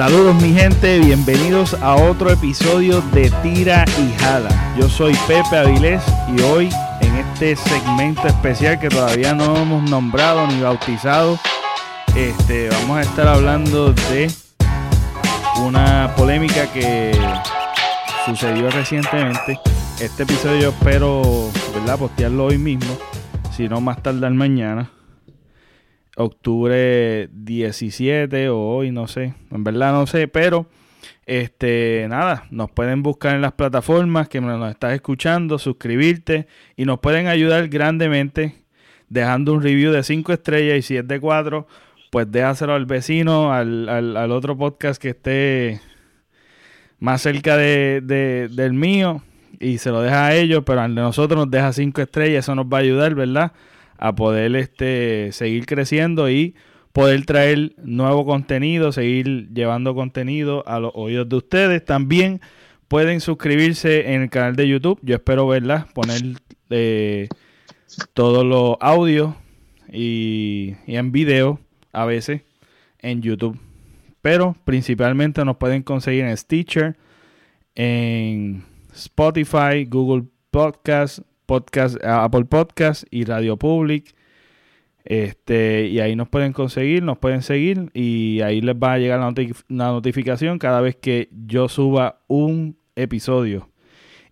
Saludos mi gente, bienvenidos a otro episodio de Tira y Jala. Yo soy Pepe Avilés y hoy en este segmento especial que todavía no hemos nombrado ni bautizado, este, vamos a estar hablando de una polémica que sucedió recientemente. Este episodio espero, ¿verdad? Postearlo hoy mismo, si no más tardar mañana octubre 17 o hoy, no sé, en verdad no sé, pero este nada, nos pueden buscar en las plataformas que nos estás escuchando, suscribirte y nos pueden ayudar grandemente dejando un review de 5 estrellas y si es de 4, pues déjaselo al vecino, al, al, otro podcast que esté más cerca de, del mío y se lo deja a ellos, pero al de nosotros nos deja 5 estrellas, eso nos va a ayudar, ¿verdad? A poder este, seguir creciendo y poder traer nuevo contenido, seguir llevando contenido a los oídos de ustedes. También pueden suscribirse en el canal de YouTube. Yo espero verla, poner eh, todos los audios y, y en video a veces en YouTube. Pero principalmente nos pueden conseguir en Stitcher, en Spotify, Google Podcast, podcast, Apple Podcast y Radio Public. Este, y ahí nos pueden conseguir, nos pueden seguir y ahí les va a llegar la, notificación cada vez que yo suba un episodio.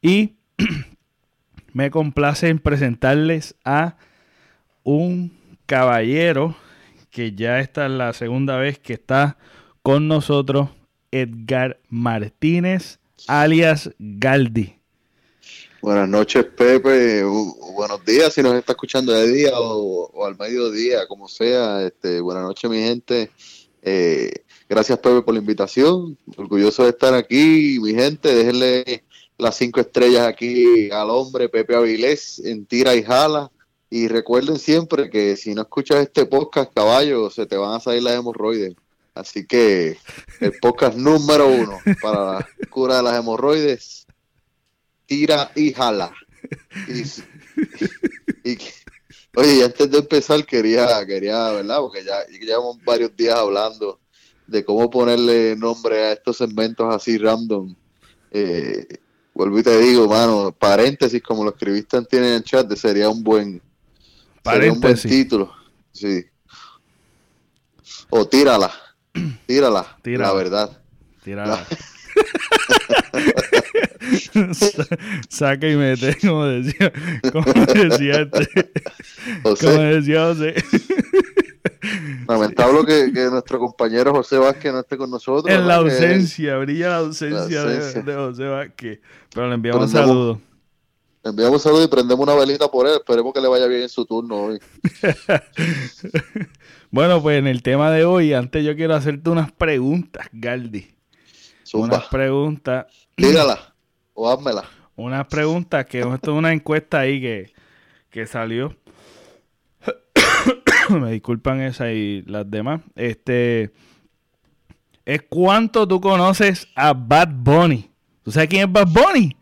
Y me complace en presentarles a un caballero que ya esta es la segunda vez que está con nosotros, Edgar Martínez, alias Galdi. Buenas noches, Pepe. buenos días si nos está escuchando de día o, al mediodía, como sea. Este, buenas noches, mi gente. Eh, gracias, Pepe, por la invitación. Orgulloso de estar aquí, mi gente. Déjenle las cinco estrellas aquí al hombre Pepe Avilés en Tira y Jala. Y recuerden siempre que si no escuchas este podcast, caballo, se te van a salir las hemorroides. Así que el podcast número uno para la cura de las hemorroides tira y jala. Y, oye, antes de empezar quería, quería, ¿verdad? Porque ya llevamos varios días hablando de cómo ponerle nombre a estos segmentos así random. Eh, vuelvo y te digo, mano, paréntesis, como lo escribiste en el chat, sería un buen, sería un buen título. Sí. O tírala, tírala, tírala. la verdad. Tírala. Saca y mete, como decía, como decía este, como decía José. Lamentable que, que, nuestro compañero José Vázquez no esté con nosotros. En la ausencia, brilla la ausencia, De, José Vázquez. Pero le enviamos un saludo. Le enviamos un saludo y prendemos una velita por él. Esperemos que le vaya bien en su turno hoy. bueno, pues en el tema de hoy, antes yo quiero hacerte unas preguntas, Galdi. Unas preguntas. Dígala o házmela. Unas preguntas que esto es una encuesta ahí que, que salió. Me disculpan esa y las demás. Este es cuánto tú conoces a Bad Bunny. ¿Tú sabes quién es Bad Bunny?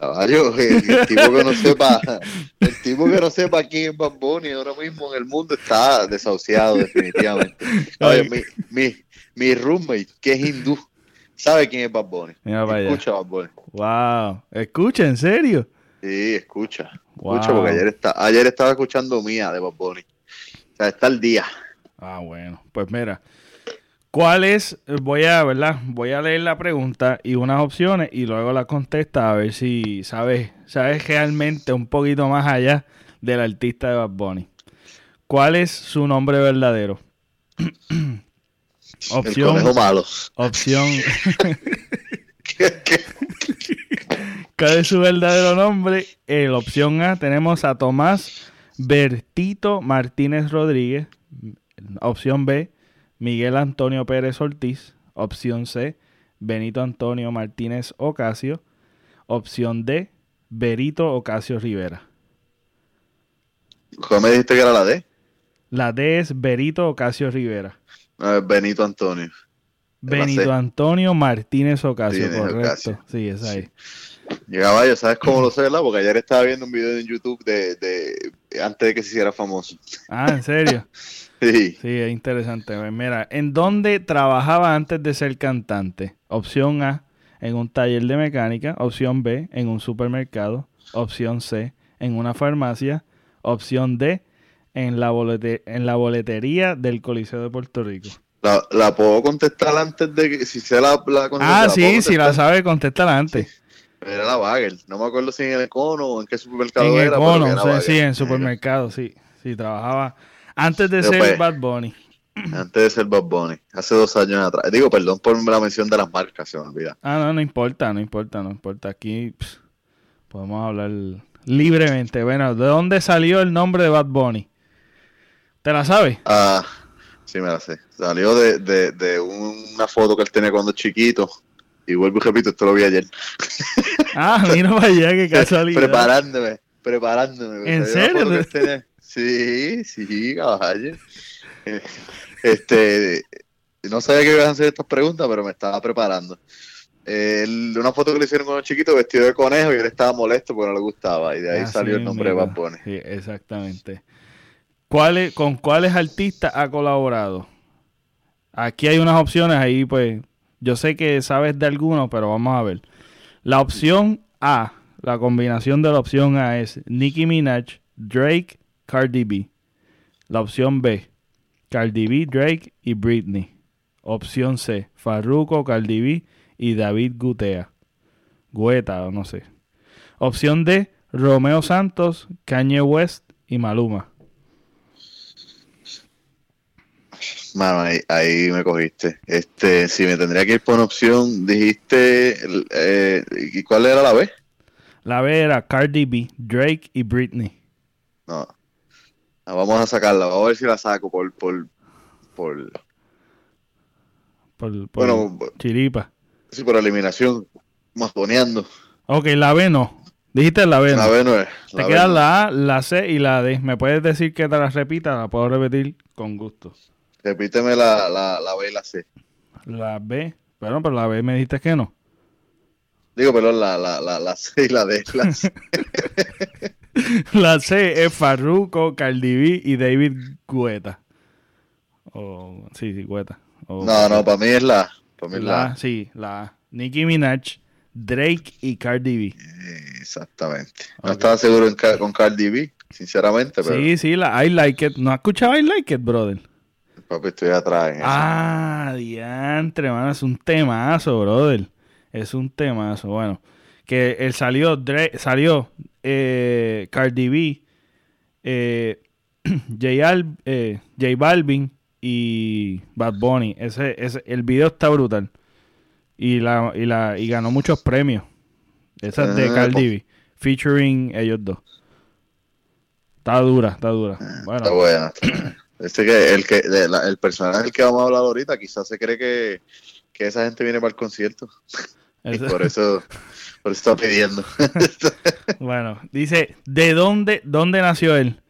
Caballo, el, tipo que no sepa, el tipo que no sepa quién es Bad Bunny ahora mismo en el mundo está desahuciado definitivamente. mi, mi, mi roommate, que es hindú, sabe quién es Bad Bunny. escucha Bad Bunny. Wow. Escucha, ¿en serio? Sí, escucha. Escucha, porque ayer, está, ayer estaba escuchando Mía de Bad Bunny. O sea, está el día. Ah, bueno. Pues mira. ¿Cuál es? Voy a, ¿verdad? Voy a leer la pregunta y unas opciones y luego la contesta a ver si sabes, sabes realmente un poquito más allá del artista de Bad Bunny. ¿Cuál es su nombre verdadero? Opción. El malos. Opción. ¿Cuál es su verdadero nombre? En la opción A tenemos a Tomás Bertito Martínez Rodríguez. Opción B, Miguel Antonio Pérez Ortiz. Opción C, Benito Antonio Martínez Ocasio. Opción D, Berito Ocasio Rivera. ¿Cómo me dijiste que era la D? La D es Berito Ocasio Rivera. Benito Antonio. Benito Antonio Martínez Ocasio, correcto. Sí, es ahí. Llegaba yo, ¿sabes cómo lo sé, verdad? Porque ayer estaba viendo un video en YouTube de, antes de que se hiciera famoso. Ah, ¿en serio? Sí. Sí, es interesante. Mira, ¿en dónde trabajaba antes de ser cantante? Opción A, en un taller de mecánica. Opción B, en un supermercado. Opción C, en una farmacia. Opción D, en la, bolete- en la boletería del Coliseo de Puerto Rico. La, la puedo contestar antes de que, si sé la, la Ah, sí, si la sabe, contéstala antes. Era la Bagel. No me acuerdo si en el Econo o en qué supermercado En el era. pero era sí, en supermercado, sí. Sí, trabajaba antes de ser Bad Bunny. Antes de ser Bad Bunny. Hace dos años atrás. Digo, perdón por la mención de las marcas, se me olvida. Ah, no, no importa, no importa, no importa. Aquí pss, podemos hablar libremente. Bueno, ¿de dónde salió el nombre de Bad Bunny? ¿Te la sabes? Ah, sí, me la sé. Salió de, de, de una foto que él tenía cuando chiquito. Y vuelvo y repito, esto lo vi ayer. Ah, mira para allá, qué casualidad. preparándome, preparándome. ¿En serio? Sí, sí, caballo. Este, no sabía que ibas a hacer estas preguntas, pero me estaba preparando. El- una foto que le hicieron con un chiquito vestido de conejo y él estaba molesto porque no le gustaba. Y de ahí Así salió el nombre de. Bad Bunny. Sí, exactamente. ¿Cuáles, ¿Con cuáles artistas ha colaborado? Aquí hay unas opciones ahí, pues. Yo sé que sabes de algunos, pero vamos a ver. La opción A, la combinación de la opción A es Nicki Minaj, Drake, Cardi B. La opción B, Cardi B, Drake y Britney. Opción C, Farruko, Cardi B y David Gutea. Guetta, o no sé. Opción D, Romeo Santos, Kanye West y Maluma. Mano, ahí, ahí me cogiste. Este, si me tendría que ir por una opción, dijiste, eh, ¿y cuál era la B? La B era Cardi B, Drake y Britney. No. Ah, vamos a sacarla, vamos a ver si la saco por, por, por, Por, por bueno, chiripa. sí, por eliminación, masponeando. Ok, la B no. Dijiste la B no. La B no es. Te la quedan no. la A, la C y la D. ¿Me puedes decir que te la repita? La puedo repetir con gusto. Repíteme la, la, la B y la C. La B. Pero, pero la B me dijiste que no. Digo, perdón, la, la, la, la C y la D. La C. La C es Farruko, Cardi B y David Guetta. O, sí, sí, Guetta. O- No, no, para mí es la. Para mí es La la. Sí, la A. Nicki Minaj, Drake y Cardi B. Exactamente. No estaba seguro en con Cardi B, sinceramente, pero Sí, sí, la I Like It. ¿No has escuchado I Like It, brother? Papi, estoy atrás en eso. Ah, diantre, mano, es un temazo, brother. Es un temazo. Bueno, que él salió, Dre- salió eh, Cardi B, eh, J, Al- eh, J Balvin y Bad Bunny. Ese, ese, el video está brutal. Y, la, y, la, y ganó muchos premios. Esa es de Ah, Cardi pues. B, featuring ellos dos. Está dura, está dura. Bueno, Está buena. está buena. Este que el que la- el personaje del que vamos a hablar ahorita quizás se cree que, que esa gente viene para el concierto y por eso por eso está pidiendo. Bueno, dice, ¿de dónde, dónde nació él?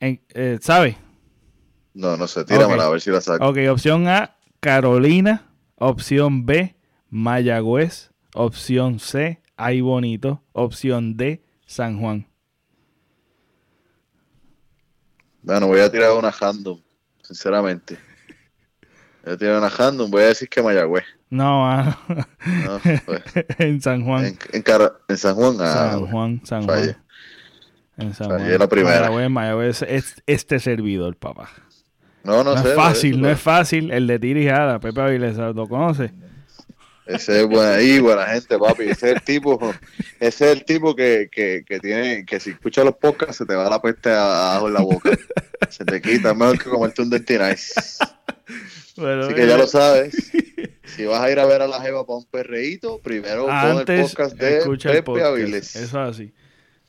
En- eh, ¿Sabe? no, no sé, tíramela a ver si la saco. Ok, opción A, Carolina. Opción B, Mayagüez. Opción C, Ay Bonito. Opción D, San Juan. Bueno, voy a tirar una random, sinceramente. Voy a tirar una random, voy a decir que Mayagüez. No, ¿no? Pues, en San Juan. en, en, Cara- en San Juan. ah, San. Juan, San. Juan. En San Fallé Juan. la primera. Mayagüez, Mayagüez es este servidor, papá. No, no, No, sé. es fácil, no es fácil. El de Tirijada, Pepe Avilés, ¿lo conoce? Ese es buena, ahí, buena gente, papi. Ese es el tipo, ese es el tipo que, que, que tiene, que si escucha los podcasts se te va la peste abajo en la boca. Se te quita, es mejor que comerte un Dirty Nice. Bueno, Así que ya lo sabes. Si vas a ir a ver a la Jeva para un perreíto, primero pon el podcast de escucha el Pepe podcast. Avilés. Eso es así.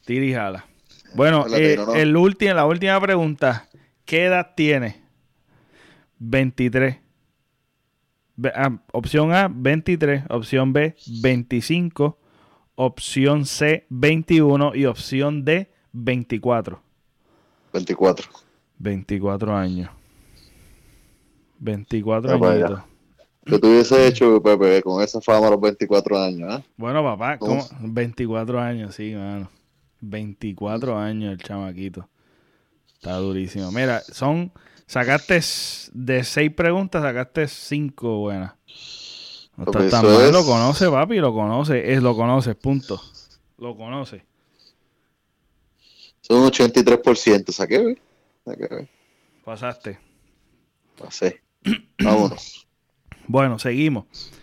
Tira y jala. Bueno, El eh, el ulti- la última pregunta. ¿Qué edad tiene? 23. Ah, opción A, 23. Opción B, 25. Opción C, 21. Y opción D, 24. 24. 24 años. 24 Ya para añitos. ¿Qué tú hubiese hecho, Pepe, con esa fama a los 24 años? ¿ah? Bueno, papá. ¿cómo? 24 años, sí, mano. 24 años el chamaquito. Está durísimo. Mira, son. Sacaste de seis preguntas, sacaste cinco buenas. No está tan mal, lo conoce, papi, lo conoce. Es, lo conoce, punto. Lo conoce. Son un 83%, saqué, Saqué, Pasaste. Pasé. Vámonos. bueno, seguimos.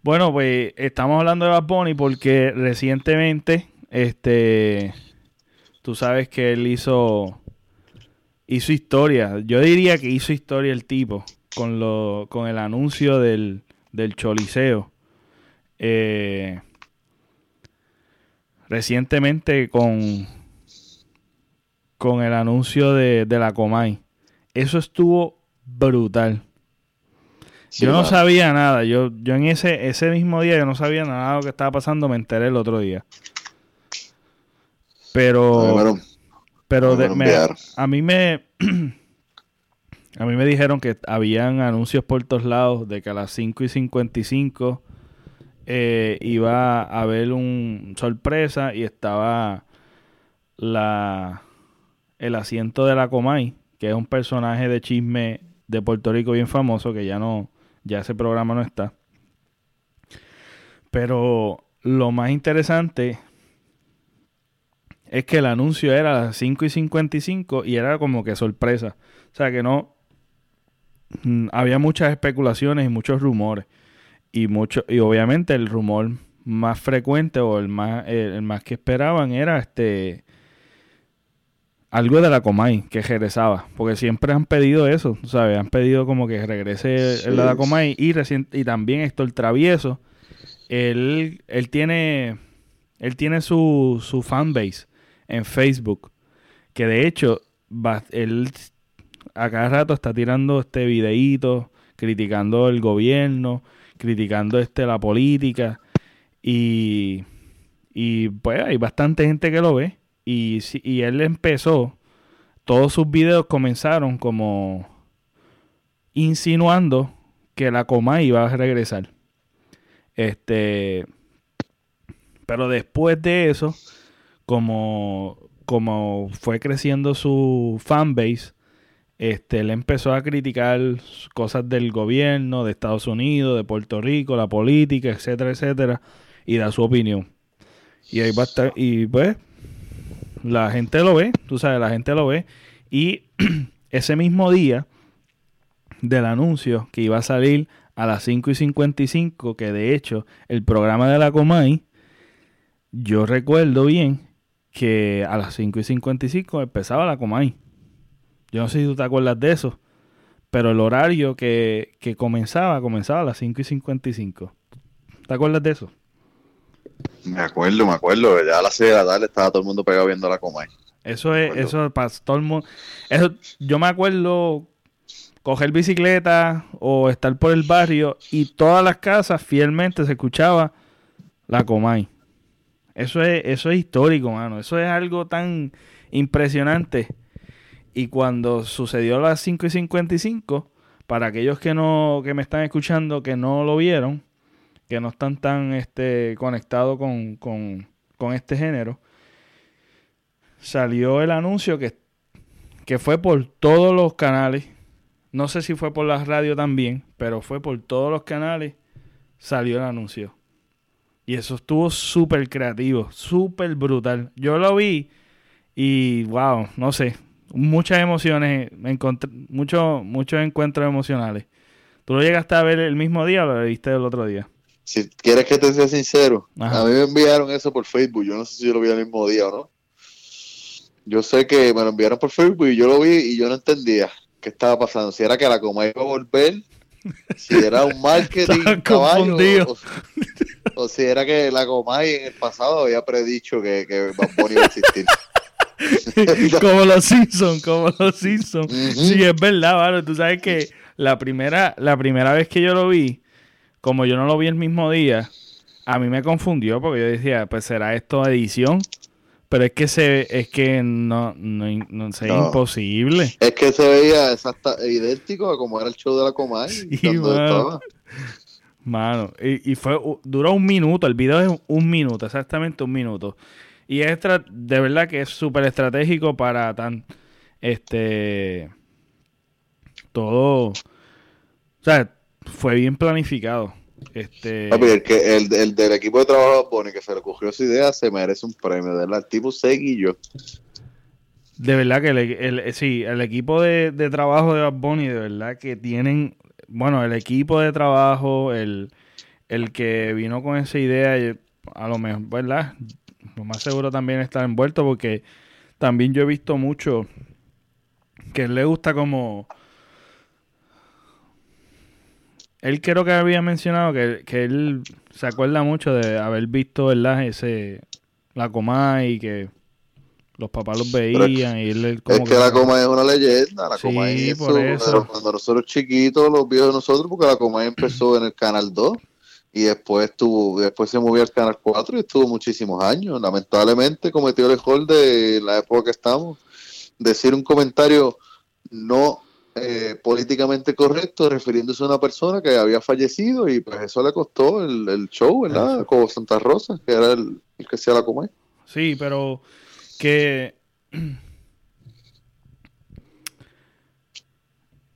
Bueno, pues estamos hablando de Bad Bunny porque recientemente, este, tú sabes que él hizo hizo historia. Yo diría que hizo historia el tipo con lo con el anuncio del, del Choliseo. Eh, recientemente con con el anuncio de, de la Comay. Eso estuvo brutal. yo no sabía nada. Yo, yo en ese, ese mismo día yo no sabía nada de lo que estaba pasando. Me enteré el otro día. Pero, pero a mí me a mí me dijeron que habían anuncios por todos lados de que a las 5 y 55 eh, iba a haber un sorpresa y estaba la el asiento de la Comay, que es un personaje de chisme de Puerto Rico bien famoso que ya no ya ese programa no está. Pero lo más interesante es que el anuncio era a las 5 y 55 y era como que sorpresa. O sea que no. Mm, había muchas especulaciones y muchos rumores. Y, mucho, y obviamente el rumor más frecuente o el más, el, más que esperaban era este algo de la Comay que regresaba, porque siempre han pedido eso, ¿sabes? Han pedido como que regrese el de la Comay y, y también Héctor Travieso. Él, él tiene él tiene su, su fanbase en Facebook. Que de hecho, él a cada rato está tirando este videíto, criticando el gobierno, criticando este la política. Y, y pues hay bastante gente que lo ve. Y, y él empezó, todos sus videos comenzaron como insinuando que la coma iba a regresar. Este, pero después de eso, como, como fue creciendo su fanbase, este, él empezó a criticar cosas del gobierno, de Estados Unidos, de Puerto Rico, la política, etcétera, etcétera, y da su opinión. Y ahí va a estar, y pues, la gente lo ve, tú sabes, la gente lo ve. Y ese mismo día del anuncio que iba a salir a las 5 y 55, que de hecho el programa de la Comay, yo recuerdo bien que a las 5 y 55 empezaba la Comay. Yo no sé si tú te acuerdas de eso, pero el horario que, comenzaba, comenzaba a las 5 y 55. ¿Te acuerdas de eso? Me acuerdo, me acuerdo. Ya a las 6 de la tarde estaba todo el mundo pegado viendo la Comay. Eso es, eso para todo el mundo. Eso, yo me acuerdo coger bicicleta o estar por el barrio y todas las casas fielmente se escuchaba la Comay. Eso es, eso es histórico, mano. Eso es algo tan impresionante. Y cuando sucedió las 5 y 55, para aquellos que no, que me están escuchando, que no lo vieron, que no están tan este, conectados con, con, con este género, salió el anuncio que, que fue por todos los canales. No sé si fue por la radio también, pero fue por todos los canales. Salió el anuncio. Y eso estuvo súper creativo, súper brutal. Yo lo vi y, wow, no sé, muchas emociones, encontré, muchos muchos encuentros emocionales. ¿Tú lo llegaste a ver el mismo día o lo viste el otro día? Si quieres que te sea sincero, a mí me enviaron eso por Facebook. Yo no sé si yo lo vi el mismo día o no. Yo sé que me lo enviaron por Facebook y yo lo vi y yo no entendía qué estaba pasando. Si era que la coma iba a volver, si era un marketing caballo, o era que la Comay en el pasado había predicho que, que Bad iba a existir. como los Simpsons, como los Simpsons. Sí, es verdad, vale. Tú sabes que la primera, la primera vez que yo lo vi, como yo no lo vi el mismo día, a mí me confundió porque yo decía, pues será esto edición. Pero es que se, es que no, no, no, sé, imposible. Es que se veía exacta, idéntico a como era el show de la Comay. Sí. Mano, y, fue, duró un minuto, el video es un minuto, exactamente un minuto. Y es de verdad que es súper estratégico para tan Este. Todo. O sea, fue bien planificado. Este. el, que, el, del equipo de trabajo pone que se le ocurrió esa idea se merece un premio, ¿verdad? El tipo seguillo. De verdad que el, sí, el equipo de, trabajo de Bad Bunny, de verdad que tienen, bueno, el equipo de trabajo, el, el que vino con esa idea, a lo mejor, ¿verdad? Lo más seguro también está envuelto porque también yo he visto mucho que le gusta como... Él creo que había mencionado que, que él se acuerda mucho de haber visto, ¿verdad? Ese, la coma y que los papás los veían y él como es que, la coma es una leyenda la coma es eso. cuando nosotros chiquitos los viejos de nosotros porque la coma empezó en el canal 2 y después tuvo, después se movió al Canal 4 y estuvo muchísimos años. Lamentablemente cometió el error de la época que estamos, decir un comentario no eh, políticamente correcto refiriéndose a una persona que había fallecido y pues eso le costó el, show, ¿verdad? Como Santa Rosa, que era el, que hacía la coma. Sí, pero que...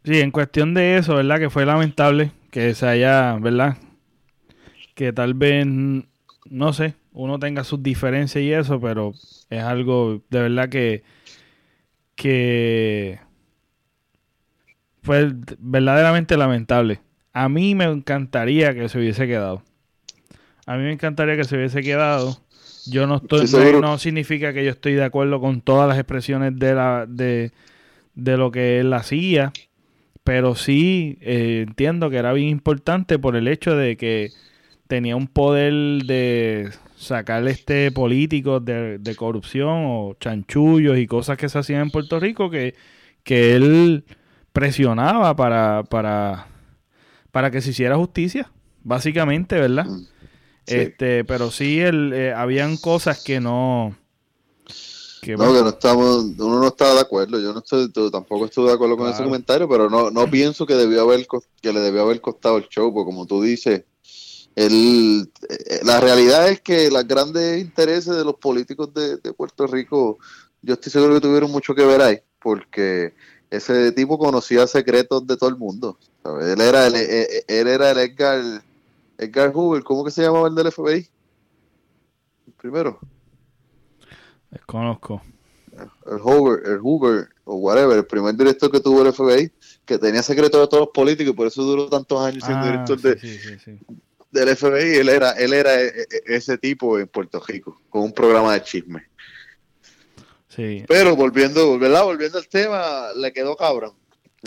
Sí, en cuestión de eso, ¿verdad? Que fue lamentable que se haya, ¿verdad? que tal vez, no sé, uno tenga sus diferencias y eso, pero es algo de verdad que, que fue verdaderamente lamentable. A mí me encantaría que se hubiese quedado. A mí me encantaría que se hubiese quedado. Yo no estoy, no, significa que yo estoy de acuerdo con todas las expresiones de la, de, de lo que él hacía, pero sí eh, entiendo que era bien importante por el hecho de que tenía un poder de sacar este políticos de, corrupción o chanchullos y cosas que se hacían en Puerto Rico que, que él presionaba para, para, para que se hiciera justicia, básicamente, ¿verdad? Mm, este, pero sí, el, eh, habían cosas que no... Que, no, que no estamos, uno no estaba de acuerdo, yo no estoy, tampoco estoy de acuerdo con ese comentario, pero no, no pienso que debió haber, que le debió haber costado el show, porque como tú dices, el, eh, la realidad es que los grandes intereses de los políticos de, Puerto Rico, yo estoy seguro que tuvieron mucho que ver ahí, porque ese tipo conocía secretos de todo el mundo. Él era el, eh, él, era el Edgar, Edgar Hoover, ¿cómo que se llamaba el del FBI? Primero. Desconozco. El Hoover, el Hoover, o whatever, el primer director que tuvo el FBI, que tenía secretos de todos los políticos y por eso duró tantos años siendo ah, director de, sí, sí, del FBI, él era, él era e, e, ese tipo en Puerto Rico, con un programa de chisme. Sí. Pero volviendo, ¿verdad? Volviendo al tema, le quedó cabrón.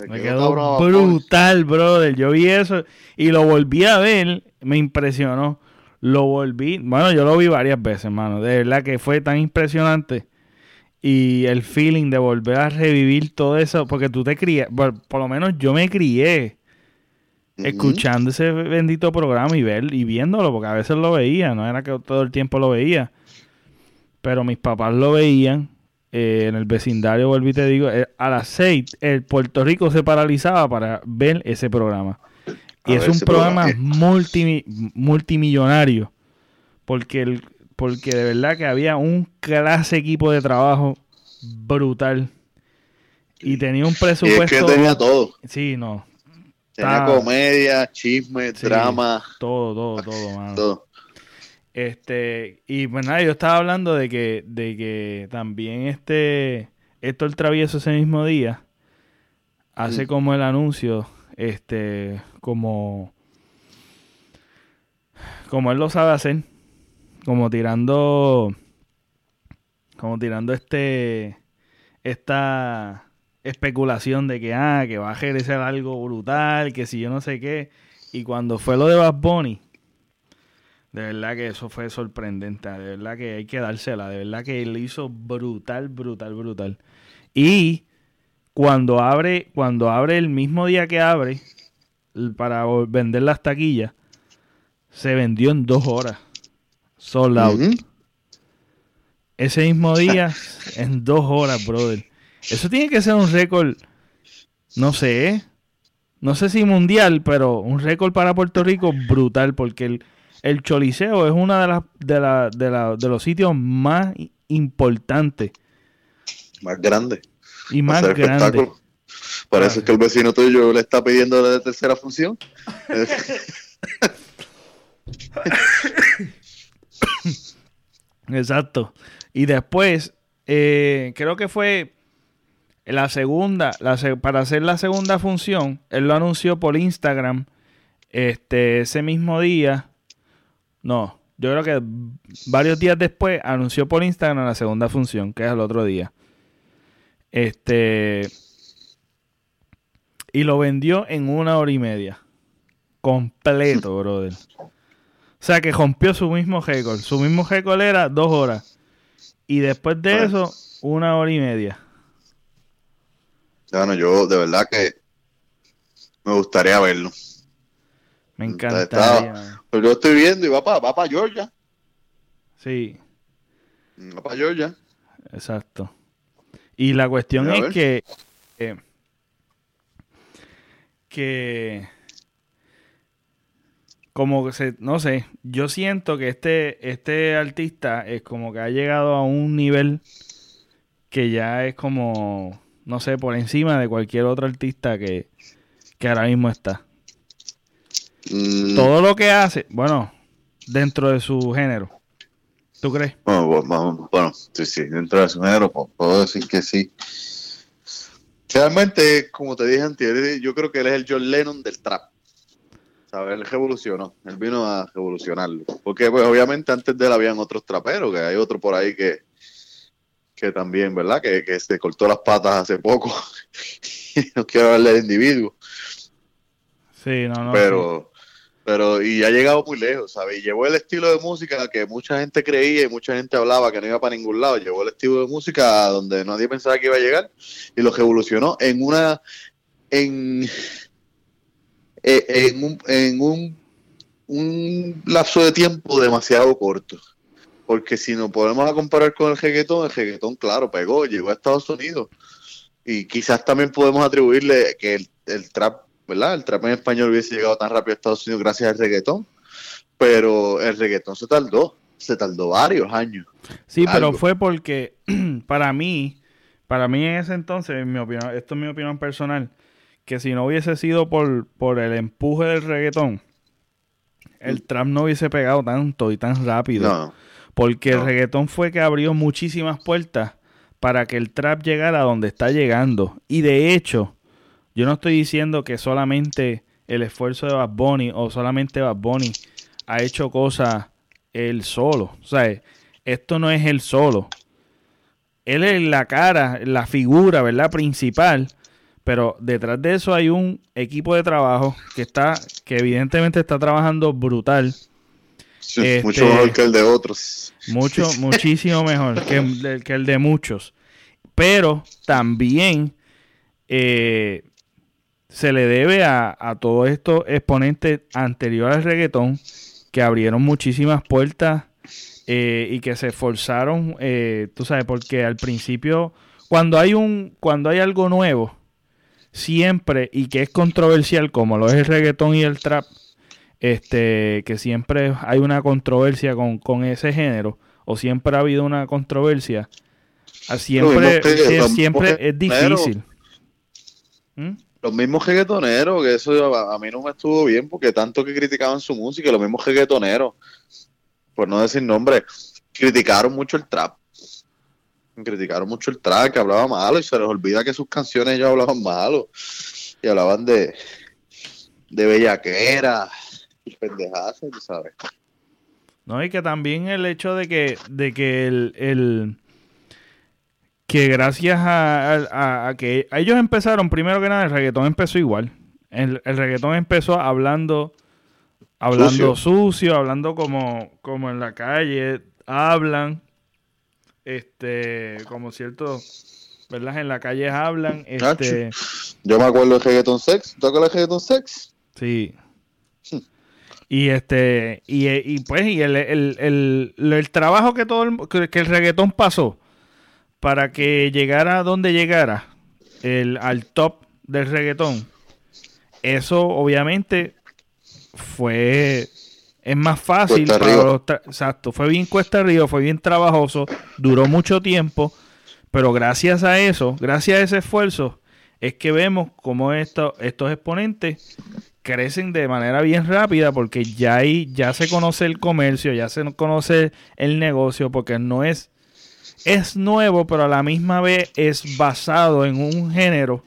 me quedó, brutal, brother. Yo vi eso y lo volví a ver, me impresionó. Lo volví, bueno, yo lo vi varias veces, hermano. De verdad que fue tan impresionante. Y el feeling de volver a revivir todo eso, porque tú te crías, por lo menos yo me crié escuchando ese bendito programa y ver y viéndolo, porque a veces lo veía, no era que todo el tiempo lo veía, pero mis papás lo veían eh, en el vecindario, volví te digo, eh, a las seis el Puerto Rico se paralizaba para ver ese programa. Y es un programa, multimillonario, porque, el, porque de verdad que había un clase equipo de trabajo brutal. Y tenía un presupuesto. Y que tenía todo. Sí, no. Tenía comedia, chisme, drama. Todo, todo, todo, mano. Este, y pues nada, yo estaba hablando de que, de que también este el Travieso ese mismo día hace mm. como el anuncio, este, como como él lo sabe hacer, como tirando como tirando este esta especulación de que, ah, que va a ejercer algo brutal, que si yo no sé qué. Y cuando fue lo de Bad Bunny, de verdad que eso fue sorprendente, de verdad que hay que dársela, de verdad que él hizo brutal, brutal, brutal. Y cuando abre, cuando abre el mismo día que abre, para vender las taquillas, se vendió en dos horas. Sold out. Ese mismo día, en dos horas, brother. Eso tiene que ser un récord, no sé, no sé si mundial, pero un récord para Puerto Rico brutal, porque el, el Choliseo es uno de, las de, la, de, los sitios más importantes. Más grande. Y más grande. Parece que el vecino tuyo le está pidiendo la tercera función. Exacto. Y después, eh, creo que fue la segunda, para hacer la segunda función, él lo anunció por Instagram este, ese mismo día. No, yo creo que varios días después anunció por Instagram la segunda función, que es el otro día. Este. Y lo vendió en una hora y media. Completo, brother. O sea que rompió su mismo récord. Su mismo récord era dos horas. Y después de eso, una hora y media. Bueno, yo de verdad que me gustaría verlo. Me encantaría. Pero yo estoy viendo y va para va para Georgia. Sí. Va para Georgia. Exacto. Y la cuestión es que, que como se, no sé, yo siento que este, este artista es como que ha llegado a un nivel que ya es como no sé, por encima de cualquier otro artista que, ahora mismo está. Mm. Todo lo que hace, bueno, dentro de su género. ¿Tú crees? Bueno, bueno, sí, sí, dentro de su género puedo decir que sí. Realmente, como te dije antes, yo creo que él es el John Lennon del trap. ¿Sabes? Él revolucionó, él vino a revolucionarlo. Porque pues obviamente antes de él habían otros traperos, que hay otro por ahí que, que también, ¿verdad? Que, se cortó las patas hace poco. no quiero hablar del individuo. Sí, no, no. Pero, pero, y ha llegado muy lejos, ¿sabes? Llevó el estilo de música que mucha gente creía y mucha gente hablaba que no iba para ningún lado. Llevó el estilo de música donde nadie pensaba que iba a llegar y lo evolucionó en una. en. Eh, en un, en un, un lapso de tiempo demasiado corto. Porque si nos podemos comparar con el reggaetón, el reggaetón, claro, pegó, llegó a Estados Unidos. Y quizás también podemos atribuirle que el, trap, ¿verdad? El trap en español hubiese llegado tan rápido a Estados Unidos gracias al reggaetón. Pero el reggaetón se tardó, se tardó varios años. Sí, pero fue porque para mí, para mí en ese entonces, en mi opinión, esto es mi opinión personal, que si no hubiese sido por, por el empuje del reggaetón, el trap no hubiese pegado tanto y tan rápido. No. Porque el reggaetón fue que abrió muchísimas puertas para que el trap llegara a donde está llegando. Y de hecho, yo no estoy diciendo que solamente el esfuerzo de Bad Bunny o solamente Bad Bunny ha hecho cosas él solo. O sea, esto no es él solo. Él es la cara, la figura, ¿verdad? Principal. Pero detrás de eso hay un equipo de trabajo que está, que evidentemente está trabajando brutal mucho este, mejor que el de otros. Mucho, muchísimo mejor que, el, que el de muchos. Pero también eh, se le debe a, todos estos exponentes anteriores al reggaetón que abrieron muchísimas puertas eh, y que se esforzaron, eh, tú sabes, porque al principio, cuando hay un, cuando hay algo nuevo, siempre y que es controversial como lo es el reggaetón y el trap, este, que siempre hay una controversia con, ese género, o siempre ha habido una controversia, siempre, siempre es difícil. ¿Mm? Los mismos reggaetoneros, que eso a, mí no me estuvo bien, porque tanto que criticaban su música, los mismos reggaetoneros, por no decir nombre, criticaron mucho el trap. Criticaron mucho el trap, que hablaba malo, y se les olvida que sus canciones ya hablaban malo. Y hablaban de, de bellaquera, pendejadas, sabes. No, y que también el hecho de que, de que el, que gracias a, que ellos empezaron, primero que nada, el reggaetón empezó igual. El, reggaetón empezó hablando, hablando sucio. hablando como, como en la calle, hablan, este, como cierto, ¿verdad? En la calle hablan, este. Yo me acuerdo del reggaetón sex, ¿tú acuerdas del reggaetón sex? Sí. Y este, y, pues, y el, el, el, trabajo que todo el, que, el reggaetón pasó para que llegara donde llegara, el, al top del reggaetón, eso obviamente fue es más fácil para los exacto, fue bien cuesta arriba, fue bien trabajoso, duró mucho tiempo, Pero gracias a eso, gracias a ese esfuerzo, es que vemos cómo estos exponentes crecen de manera bien rápida porque ya, hay, ya se conoce el comercio, ya se conoce el negocio, porque no es, es nuevo, pero a la misma vez es basado en un género.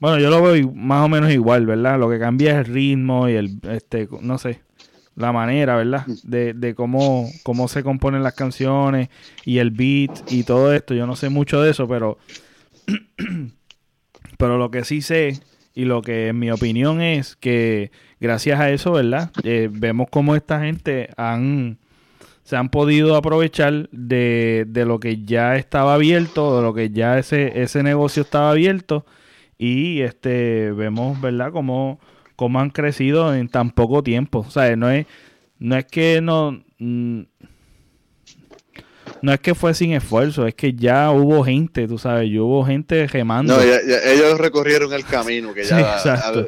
Bueno, yo lo veo más o menos igual, ¿verdad? Lo que cambia es el ritmo y el, este, no sé, la manera, ¿verdad? De, de cómo, cómo se componen las canciones y el beat y todo esto. Yo no sé mucho de eso, pero Pero lo que sí sé y lo que en mi opinión es que gracias a eso, ¿verdad? Eh, vemos cómo esta gente han se han podido aprovechar de, de, lo que ya estaba abierto, de lo que ya ese, ese negocio estaba abierto y este vemos, ¿verdad? Cómo, cómo han crecido en tan poco tiempo. O sea, no es, no es que no... Mm, no es que fue sin esfuerzo, es que ya hubo gente, tú sabes, yo hubo gente gemando. No, ellos recorrieron el camino que ya... exacto.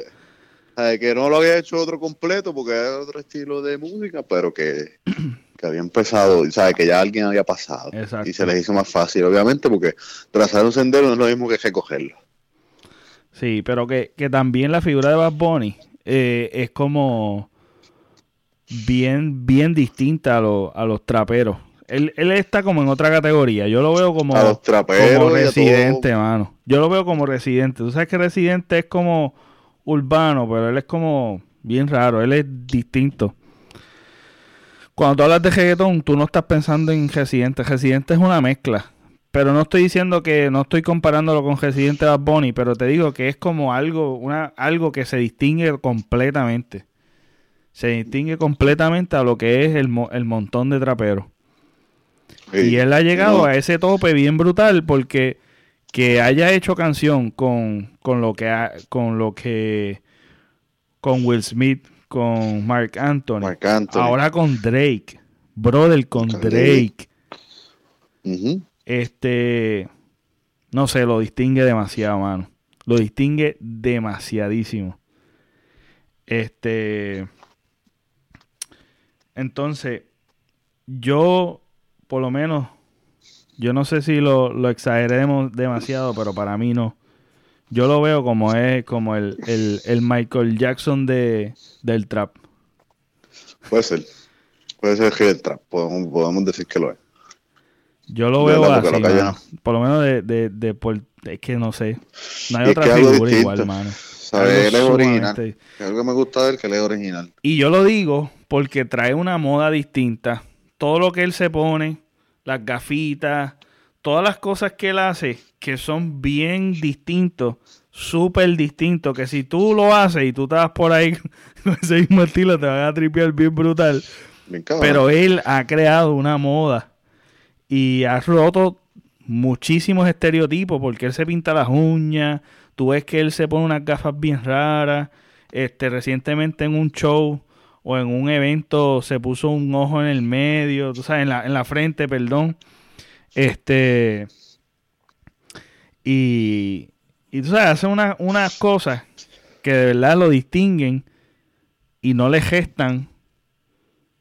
que no lo había hecho otro completo porque era otro estilo de música, pero que, había empezado, ¿sabes? que ya alguien había pasado. Y se les hizo más fácil, obviamente, porque trazar un sendero no es lo mismo que recogerlo. Sí, pero que, también la figura de Bad Bunny eh, es como bien, bien distinta a, a los traperos. Él, él, está como en otra categoría. Yo lo veo como, como residente, mano. Yo lo veo como residente. Tú sabes que residente es como urbano, pero él es como bien raro. Él es distinto. Cuando tú hablas de reggaetón, tú no estás pensando en residente. Residente es una mezcla. Pero no estoy diciendo que no estoy comparándolo con Residente Bad Bunny, pero te digo que es como algo, una, algo que se distingue completamente. Se distingue completamente a lo que es el, el montón de traperos y él ha llegado a ese tope bien brutal porque que haya hecho canción con, con lo que con lo que con Will Smith, con Mark Anthony, ahora con Drake, brother con Drake. Este no sé, lo distingue demasiado, mano. Lo distingue demasiadísimo. Este entonces yo por lo menos, yo no sé si lo, lo exageremos demasiado, pero para mí no. Yo lo veo como es como el, Michael Jackson de, del trap. Puede ser. Puede ser que el trap. Podemos, decir que lo es. Yo lo veo así, por lo menos de, de, de es que no sé. No hay otra figura igual, hermano. Él es original. Algo que me gusta de él que él es original. Y yo lo digo porque trae una moda distinta todo lo que él se pone, las gafitas, todas las cosas que él hace, que son bien distintos, súper distintos, que si tú lo haces y tú estás por ahí con ese mismo estilo, te van a tripear bien brutal. Pero él ha creado una moda y ha roto muchísimos estereotipos porque él se pinta las uñas, tú ves que él se pone unas gafas bien raras, este recientemente en un show o en un evento se puso un ojo en el medio, tú sabes, en la, en la frente, perdón. Este. Y, y tú sabes, hace unas cosas que de verdad lo distinguen y no le gestan,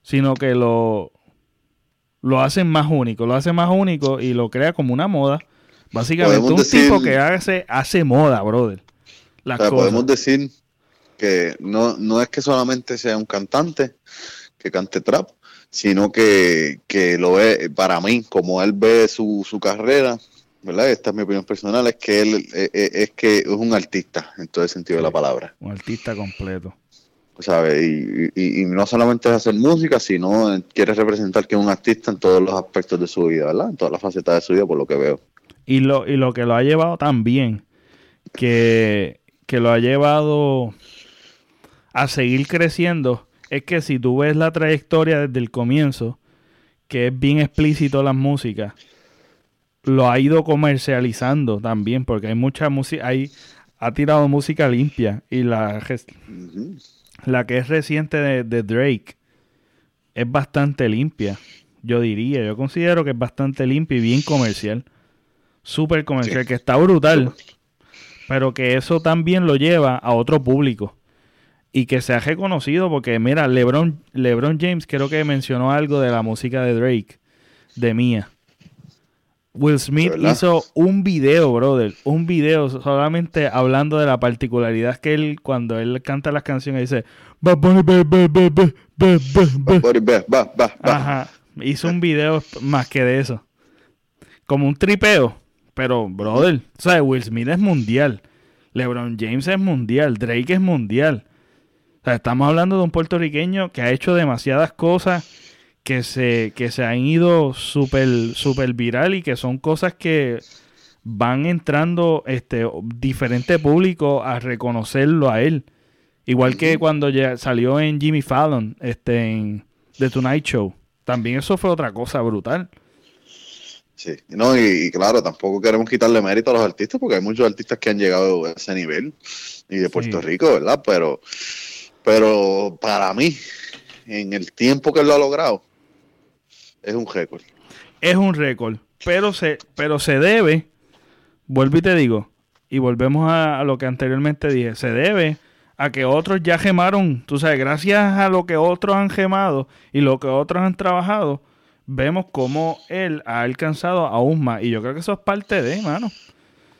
sino que lo, lo hacen más único, lo hace más único y lo crea como una moda. Básicamente, un tipo que hace, hace moda, brother. Las Podemos decir que no, no es que solamente sea un cantante que cante trap, sino que, lo ve para mí, como él ve su, su carrera, ¿verdad? Esta es mi opinión personal, es que él eh, eh, es, que es un artista en todo el sentido de la palabra. Un artista completo. ¿Sabes? Y, y, no solamente es hacer música, sino quiere representar que es un artista en todos los aspectos de su vida, ¿verdad? En todas las facetas de su vida, por lo que veo. Y lo, y lo que lo ha llevado también, que, que lo ha llevado a seguir creciendo es que si tú ves la trayectoria desde el comienzo, que es bien explícito la música, lo ha ido comercializando también, porque hay mucha música, hay, ha tirado música limpia y la, la que es reciente de, Drake es bastante limpia, yo diría, yo considero que es bastante limpia y bien comercial, súper comercial, que está brutal, pero que eso también lo lleva a otro público y que se ha reconocido porque, mira, LeBron, LeBron James creo que mencionó algo de la música de Drake, de Mía. Will Smith hizo un video, brother, un video solamente hablando de la particularidad que él, cuando él canta las canciones, dice, Ajá, hizo un video más que de eso. Como un tripeo, pero, brother, o sea, Will Smith es mundial, LeBron James es mundial, Drake es mundial. O sea, estamos hablando de un puertorriqueño que ha hecho demasiadas cosas que se, que se han ido súper super viral y que son cosas que van entrando este diferente público a reconocerlo a él. Igual que cuando ya salió en Jimmy Fallon, este, en The Tonight Show. También eso fue otra cosa brutal. Sí, no, y, claro, tampoco queremos quitarle mérito a los artistas porque hay muchos artistas que han llegado a ese nivel y de Puerto Rico, ¿verdad? Pero, pero para mí, en el tiempo que lo ha logrado, es un récord. Es un récord. Pero se, pero se debe, vuelvo y te digo, y volvemos a, lo que anteriormente dije, se debe a que otros ya gemaron, tú sabes, gracias a lo que otros han gemado y lo que otros han trabajado, vemos cómo él ha alcanzado aún más. Y yo creo que eso es parte de, mano.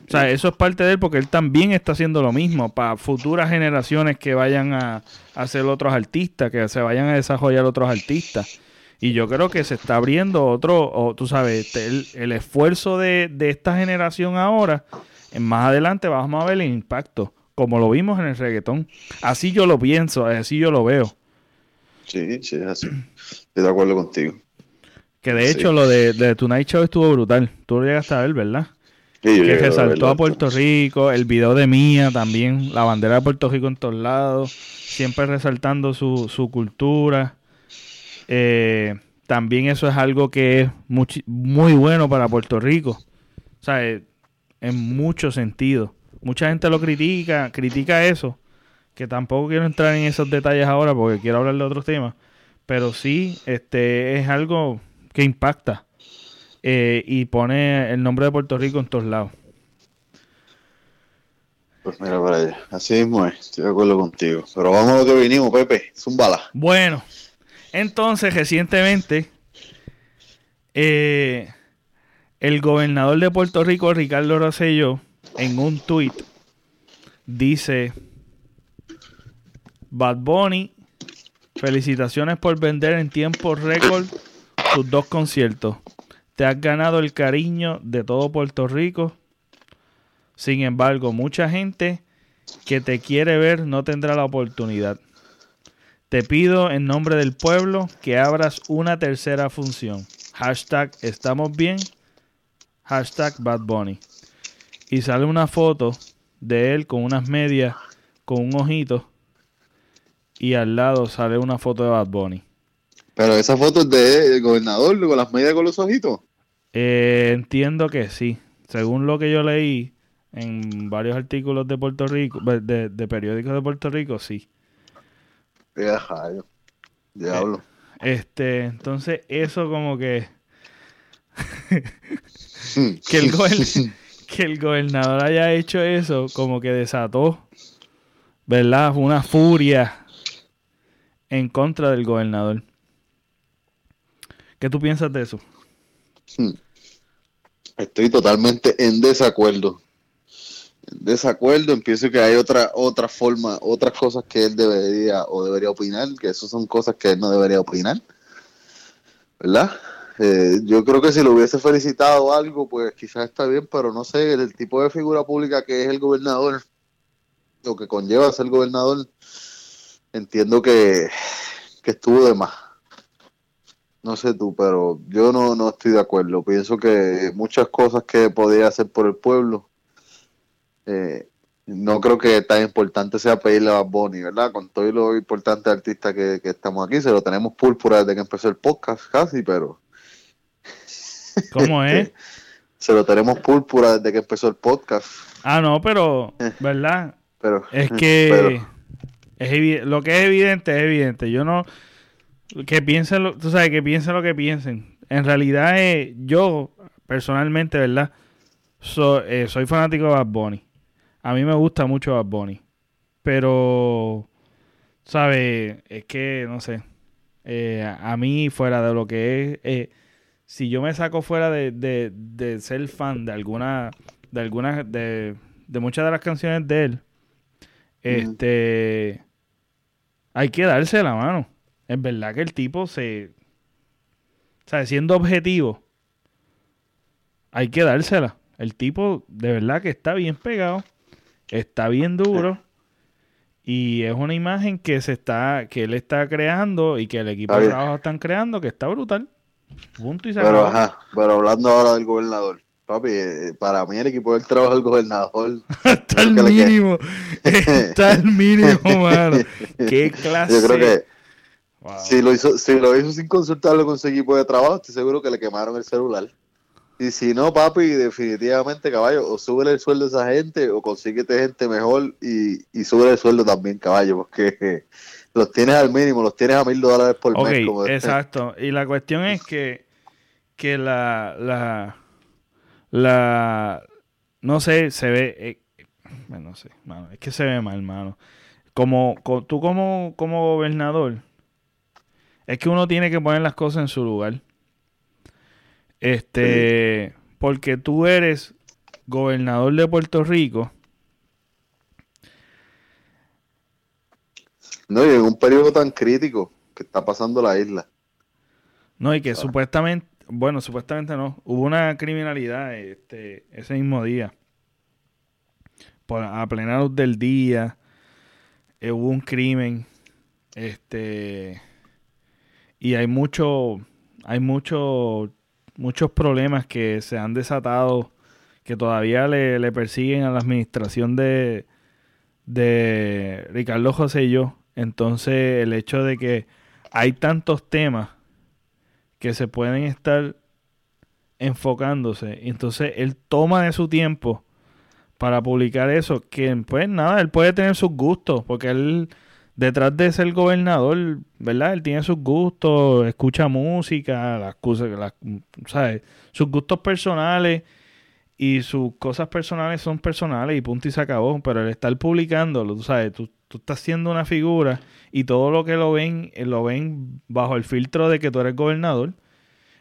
O sea, eso es parte de él porque él también está haciendo lo mismo para futuras generaciones que vayan a, a ser otros artistas, que se vayan a desarrollar otros artistas. Y yo creo que se está abriendo otro, o, tú sabes, el, esfuerzo de, esta generación ahora, más adelante vamos a ver el impacto, como lo vimos en el reggaetón. Así yo lo pienso, así yo lo veo. Sí, sí, es así. Estoy de acuerdo contigo. Que de hecho lo de, de Tonight Show estuvo brutal. Tú lo llegaste a ver, ¿verdad? Sí, que resaltó a, Puerto Rico, el video de Mía también, la bandera de Puerto Rico en todos lados, siempre resaltando su, su cultura. Eh, también eso es algo que es muy, bueno para Puerto Rico. O sea, eh, en muchos sentidos. Mucha gente lo critica, critica eso. Que tampoco quiero entrar en esos detalles ahora porque quiero hablar de otros temas. Pero sí, este es algo que impacta eh, y pone el nombre de Puerto Rico en todos lados. Pues mira para allá, así mismo es, estoy de acuerdo contigo. Pero vamos a lo que vinimos, Pepe, es un bala. Bueno, entonces, recientemente, eh, el gobernador de Puerto Rico, Ricardo Rosselló, en un tuit, dice, Bad Bunny, felicitaciones por vender en tiempo récord tus dos conciertos. Te has ganado el cariño de todo Puerto Rico. Sin embargo, mucha gente que te quiere ver no tendrá la oportunidad. Te pido en nombre del pueblo que abras una tercera función. Hashtag estamos bien. Hashtag Bad Bunny. Y sale una foto de él con unas medias, con un ojito. Y al lado sale una foto de Bad Bunny. Pero esa foto es del gobernador con las medias con los ojitos. Eh, entiendo que sí. Según lo que yo leí en varios artículos de Puerto Rico, de, de periódicos de Puerto Rico, sí. Diablo. Este, entonces, eso como que. que, el que el gobernador haya hecho eso, como que desató, ¿verdad? Una furia en contra del gobernador. ¿Qué tú piensas de eso? Estoy totalmente en desacuerdo desacuerdo, empiezo que hay otra otra forma, otras cosas que él debería o debería opinar, que eso son cosas que él no debería opinar, ¿verdad? Eh, yo creo que si lo hubiese felicitado algo, pues quizás está bien, pero no sé, el, tipo de figura pública que es el gobernador, lo que conlleva ser gobernador, entiendo que, que estuvo de más. No sé tú, pero yo no, no estoy de acuerdo. Pienso que muchas cosas que podía hacer por el pueblo, eh, no creo que tan importante sea pedirle a Bad ¿verdad? Con todo lo importante artista que, estamos aquí, se lo tenemos púrpura desde que empezó el podcast casi, pero... ¿Cómo es? se lo tenemos púrpura desde que empezó el podcast. Ah, no, pero, eh. ¿verdad? Pero, es que es lo que es evidente es evidente. Yo no... Que piensen, lo, tú sabes, que piensen lo que piensen. En realidad, eh, yo, personalmente, ¿verdad? soy fanático de Bad Bunny. A mí me gusta mucho Bad Bunny. Pero, ¿sabes? Es que, no sé. Eh, a mí, fuera de lo que es, eh, si yo me saco fuera de, de, de ser fan de alguna, de algunas, de, de muchas de las canciones de él, este, hay que darse la mano. Es verdad que el tipo se, o sea, siendo objetivo, hay que dársela. El tipo de verdad que está bien pegado, está bien duro y es una imagen que se está, que él está creando y que el equipo de trabajo están creando que está brutal. Punto y se pero, ajá, pero hablando ahora del gobernador. Papi, eh, para mí el equipo del trabajo del gobernador está al mínimo. está al mínimo, mano. Qué clase. Yo creo que si, lo hizo, si lo hizo sin consultarlo con su equipo de trabajo, estoy seguro que le quemaron el celular. Y si no, papi, definitivamente, caballo, o sube el sueldo a esa gente o consíguete gente mejor y, y sube el sueldo también, caballo, porque los tienes al mínimo, los tienes a mil dólares por mes. Como exacto. Y la cuestión es que, que la, la, la, no sé, se ve, eh, no sé, mano, es que se ve mal, mano. Como, tú como, como gobernador, es que uno tiene que poner las cosas en su lugar. Este, porque tú eres gobernador de Puerto Rico. No, y en un periodo tan crítico que está pasando la isla. No, y que supuestamente, bueno, supuestamente no, hubo una criminalidad este, ese mismo día. Por, a plena luz del día, eh, hubo un crimen. Este y hay mucho, hay mucho, muchos problemas que se han desatado que todavía le, persiguen a la administración de, de Ricardo José y yo. Entonces, el hecho de que hay tantos temas que se pueden estar enfocándose. Entonces, él toma de su tiempo para publicar eso. Que, pues nada, él puede tener sus gustos, porque él detrás de ser gobernador, ¿verdad? Él tiene sus gustos, escucha música, las cosas, las, ¿sabes? Sus gustos personales y sus cosas personales son personales y punto y se acabó. Pero el estar publicándolo, tú sabes, tú, tú estás siendo una figura y todo lo que lo ven, lo ven bajo el filtro de que tú eres gobernador.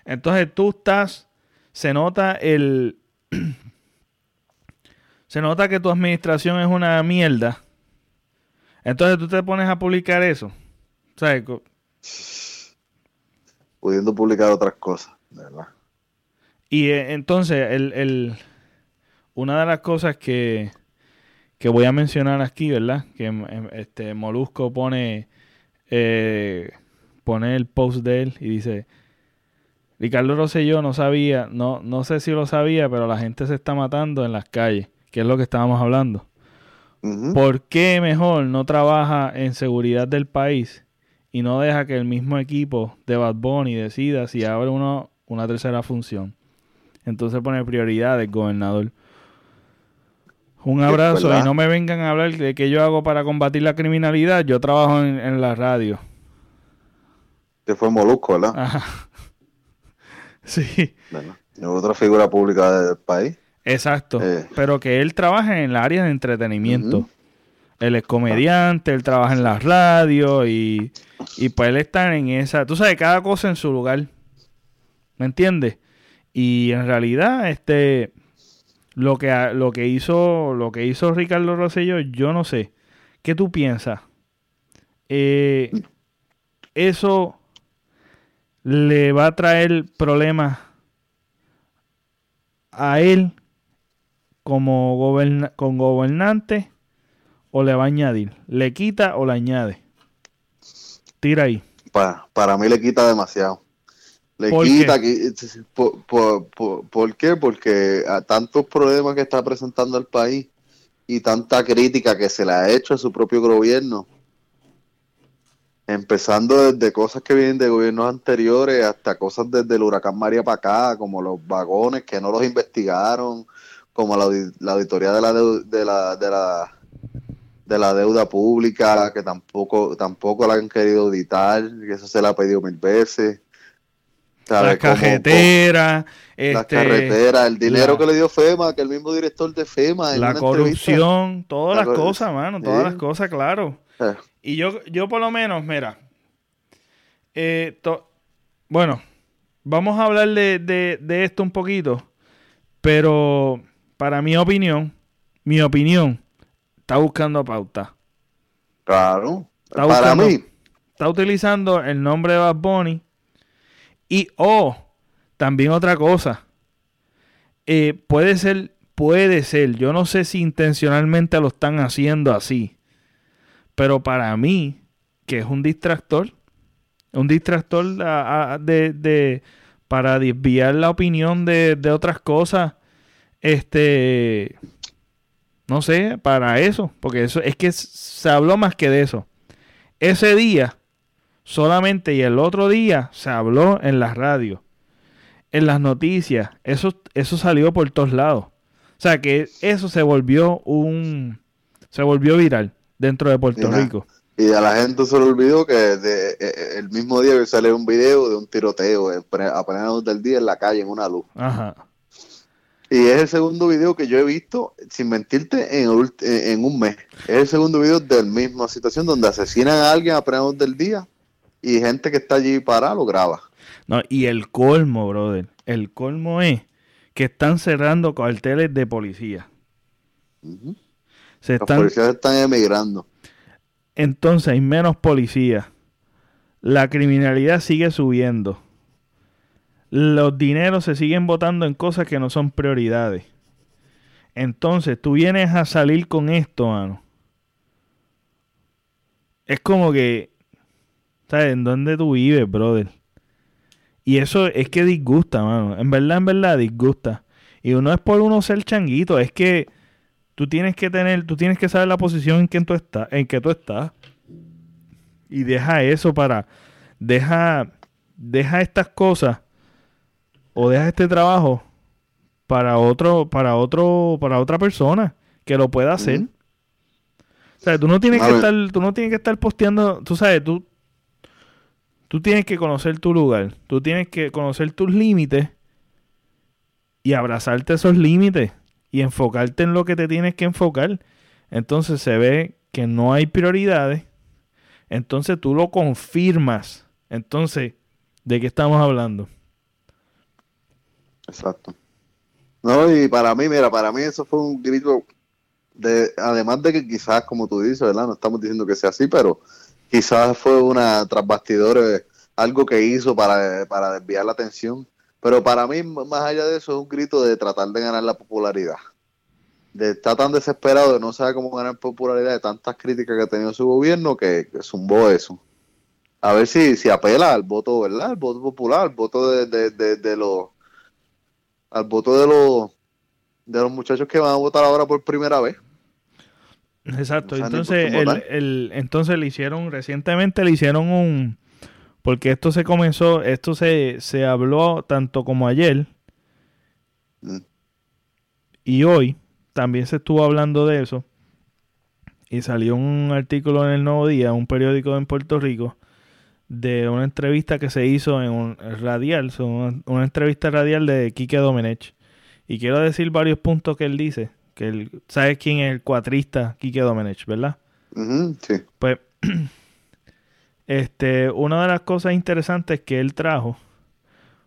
Entonces tú estás, se nota el... se nota que tu administración es una mierda entonces tú te pones a publicar eso. ¿Sabes? Pudiendo publicar otras cosas, ¿verdad? Y eh, entonces, el, una de las cosas que, que voy a mencionar aquí, ¿verdad? Que em, em, este Molusco pone, eh, pone el post de él y dice, Ricardo Rosselló no sabía, no, no sé si lo sabía, pero la gente se está matando en las calles, que es lo que estábamos hablando. ¿Por qué mejor no trabaja en seguridad del país y no deja que el mismo equipo de Bad Bunny decida si abre uno, una tercera función? Entonces pone prioridades, gobernador. Un abrazo y no me vengan a hablar de qué yo hago para combatir la criminalidad. Yo trabajo en, la radio. Que fue Molusco, ¿verdad? Ajá. Sí. otra figura pública del país. Exacto. Eh. Pero que él trabaja en el área de entretenimiento. Él es comediante, él trabaja en la radio y, y pues él está en esa. Tú sabes, cada cosa en su lugar. ¿Me entiendes? Y en realidad, este. Lo que, lo que hizo lo que hizo Ricardo Rosselló, yo no sé. ¿Qué tú piensas? Eh, eso le va a traer problemas a él como con gobernante o le va a añadir? ¿Le quita o le añade? Tira ahí. Para, para mí le quita demasiado. Le quita. Por, qué? Porque a tantos problemas que está presentando el país y tanta crítica que se le ha hecho a su propio gobierno, empezando desde cosas que vienen de gobiernos anteriores hasta cosas desde el huracán María para acá, como los vagones que no los investigaron, como la, la auditoría de la, de la, de la de la deuda pública que tampoco tampoco la han querido auditar que eso se la ha pedido mil veces. La carretera la carretera el dinero que le dio FEMA que el mismo director de FEMA la corrupción todas las cosas mano todas las cosas claro. Eh. y yo yo por lo menos mira eh, bueno vamos a hablar de, de esto un poquito, pero para mi opinión, mi opinión, está buscando pauta. Claro. para mí. Está utilizando el nombre de Bad Bunny. Y, oh, también otra cosa. Eh, puede ser, puede ser. Yo no sé si intencionalmente lo están haciendo así. Pero para mí, que es un distractor, un distractor de, de, para desviar la opinión de, de otras cosas. Este, no sé, para eso, porque eso es que se habló más que de eso. Ese día solamente y el otro día se habló en la radio, en las noticias, eso, eso salió por todos lados. O sea que eso se volvió un se volvió viral dentro de Puerto Rico. Y a la gente se le olvidó que de, eh, eh, el mismo día que sale un video de un tiroteo a plena del día en la calle en una luz. Ajá. Y es el segundo video que yo he visto, sin mentirte, en, en un mes. Es el segundo video de la misma situación donde asesinan a alguien a plena del día y gente que está allí para lo graba. No, y el colmo, brother, el colmo es que están cerrando cuarteles de policía. Se Los policías están emigrando. Entonces hay menos policías. La criminalidad sigue subiendo. Los dineros se siguen votando en cosas que no son prioridades. Entonces tú vienes a salir con esto, mano. Es como que ¿Sabes? ¿En dónde tú vives, brother? Y eso es que disgusta, mano. En verdad, en verdad, disgusta. Y uno es por uno ser changuito, es que tú tienes que tener, tú tienes que saber la posición en que tú estás, en que tú estás. Y deja eso para, deja, deja estas cosas o deja este trabajo para otro, para otro, para otra persona que lo pueda hacer. O sea, tú no tienes que estar, tú no tienes que estar posteando, tú sabes, tú, Tú tienes que conocer tu lugar, tú tienes que conocer tus límites y abrazarte esos límites y enfocarte en lo que te tienes que enfocar. Entonces se ve que no hay prioridades, entonces tú lo confirmas. Entonces, ¿de qué estamos hablando? Exacto. No, y para mí, mira, para mí eso fue un grito de, además de que quizás, como tú dices, ¿verdad? No estamos diciendo que sea así, pero quizás fue una tras algo que hizo para, para desviar la atención. Pero para mí, más allá de eso, es un grito de tratar de ganar la popularidad. De estar tan desesperado de no saber cómo ganar popularidad de tantas críticas que ha tenido su gobierno que, que zumbó eso. A ver si, si apela al voto, ¿verdad? Al voto popular, al voto de, de, de, los al voto de los de los muchachos que van a votar ahora por primera vez. Exacto, entonces, el, el, entonces le hicieron, recientemente le hicieron un, porque esto se comenzó, esto se, se habló tanto como ayer mm. y hoy también se estuvo hablando de eso y salió un artículo en el Nuevo Día, un periódico en Puerto Rico, de una entrevista que se hizo en un radial, una, entrevista radial de Quique Domenech. Y quiero decir varios puntos que él dice, que él, ¿sabes quién es el cuatrista Quique Domenech, verdad? sí. Pues este, una de las cosas interesantes que él trajo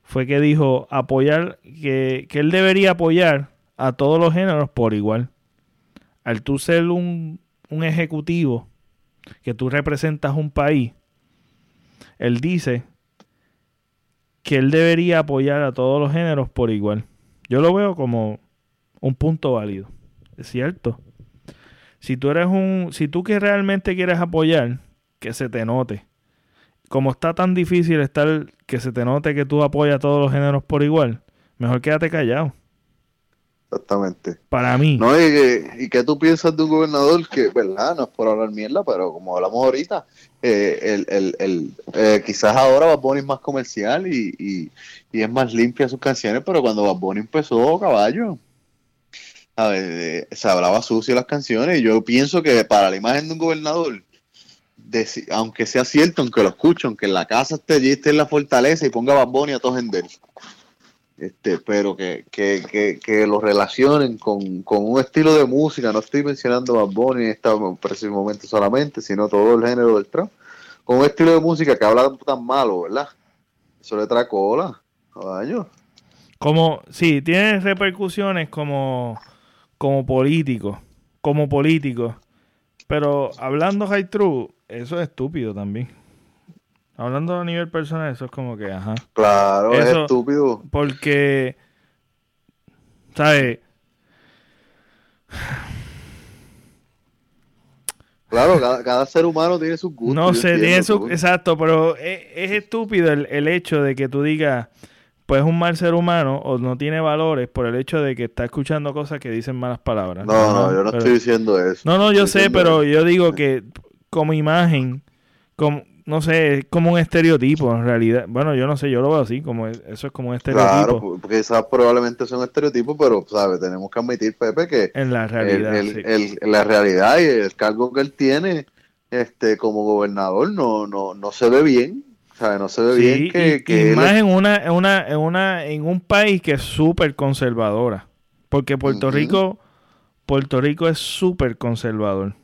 fue que dijo apoyar, que, él debería apoyar a todos los géneros por igual. Al tú ser un, un ejecutivo, que tú representas un país, él dice que él debería apoyar a todos los géneros por igual. Yo lo veo como un punto válido. Es cierto. Si tú eres un, si tú que realmente quieres apoyar, que se te note. Como está tan difícil estar que se te note que tú apoyas a todos los géneros por igual, mejor quédate callado. Exactamente. Para mí. No, y, qué tú piensas de un gobernador que, verdad, no es por hablar mierda, pero como hablamos ahorita, eh, el, el, el eh, quizás ahora Bad Bunny es más comercial y, y, y, es más limpia sus canciones, pero cuando Bad Bunny empezó, caballo, eh, se hablaba sucio las canciones y yo pienso que para la imagen de un gobernador, aunque sea cierto, aunque lo escucho, aunque en la casa esté allí, esté en la fortaleza y ponga Bad a todos en este, pero que, que, que, que, lo relacionen con, con, un estilo de música, no estoy mencionando Bad Bunny en este preciso momento solamente, sino todo el género del trap, con un estilo de música que habla tan malo, ¿verdad? Eso le trae cola. caballo. Como, sí, tiene repercusiones como, como político, como político. Pero hablando high true, eso es estúpido también. Hablando a nivel personal, eso es como que, ajá. Claro, es estúpido. Porque, ¿sabes? Claro, cada, cada ser humano tiene sus gustos. No sé, tiene su... Exacto, pero es, es estúpido el, el hecho de que tú digas, pues es un mal ser humano o no tiene valores por el hecho de que está escuchando cosas que dicen malas palabras. No, no, yo no Pero- estoy diciendo eso. No, no, yo Estoy sé, pero eso. yo digo que como imagen, como, no sé, es como un estereotipo en realidad. Bueno, yo no sé, yo lo veo así, como es- eso es como un Claro, estereotipo porque quizás probablemente son estereotipos, pero, ¿sabes? Tenemos que admitir, Pepe, que en la realidad. el- sí. el- la realidad y el cargo que él tiene este como gobernador no, no, no se ve bien. ¿sabes? No se ve Sí, bien que, y, que y más en una, en una, en una, en un país que es súper conservadora. Porque Puerto. Rico, Puerto Rico es súper conservador.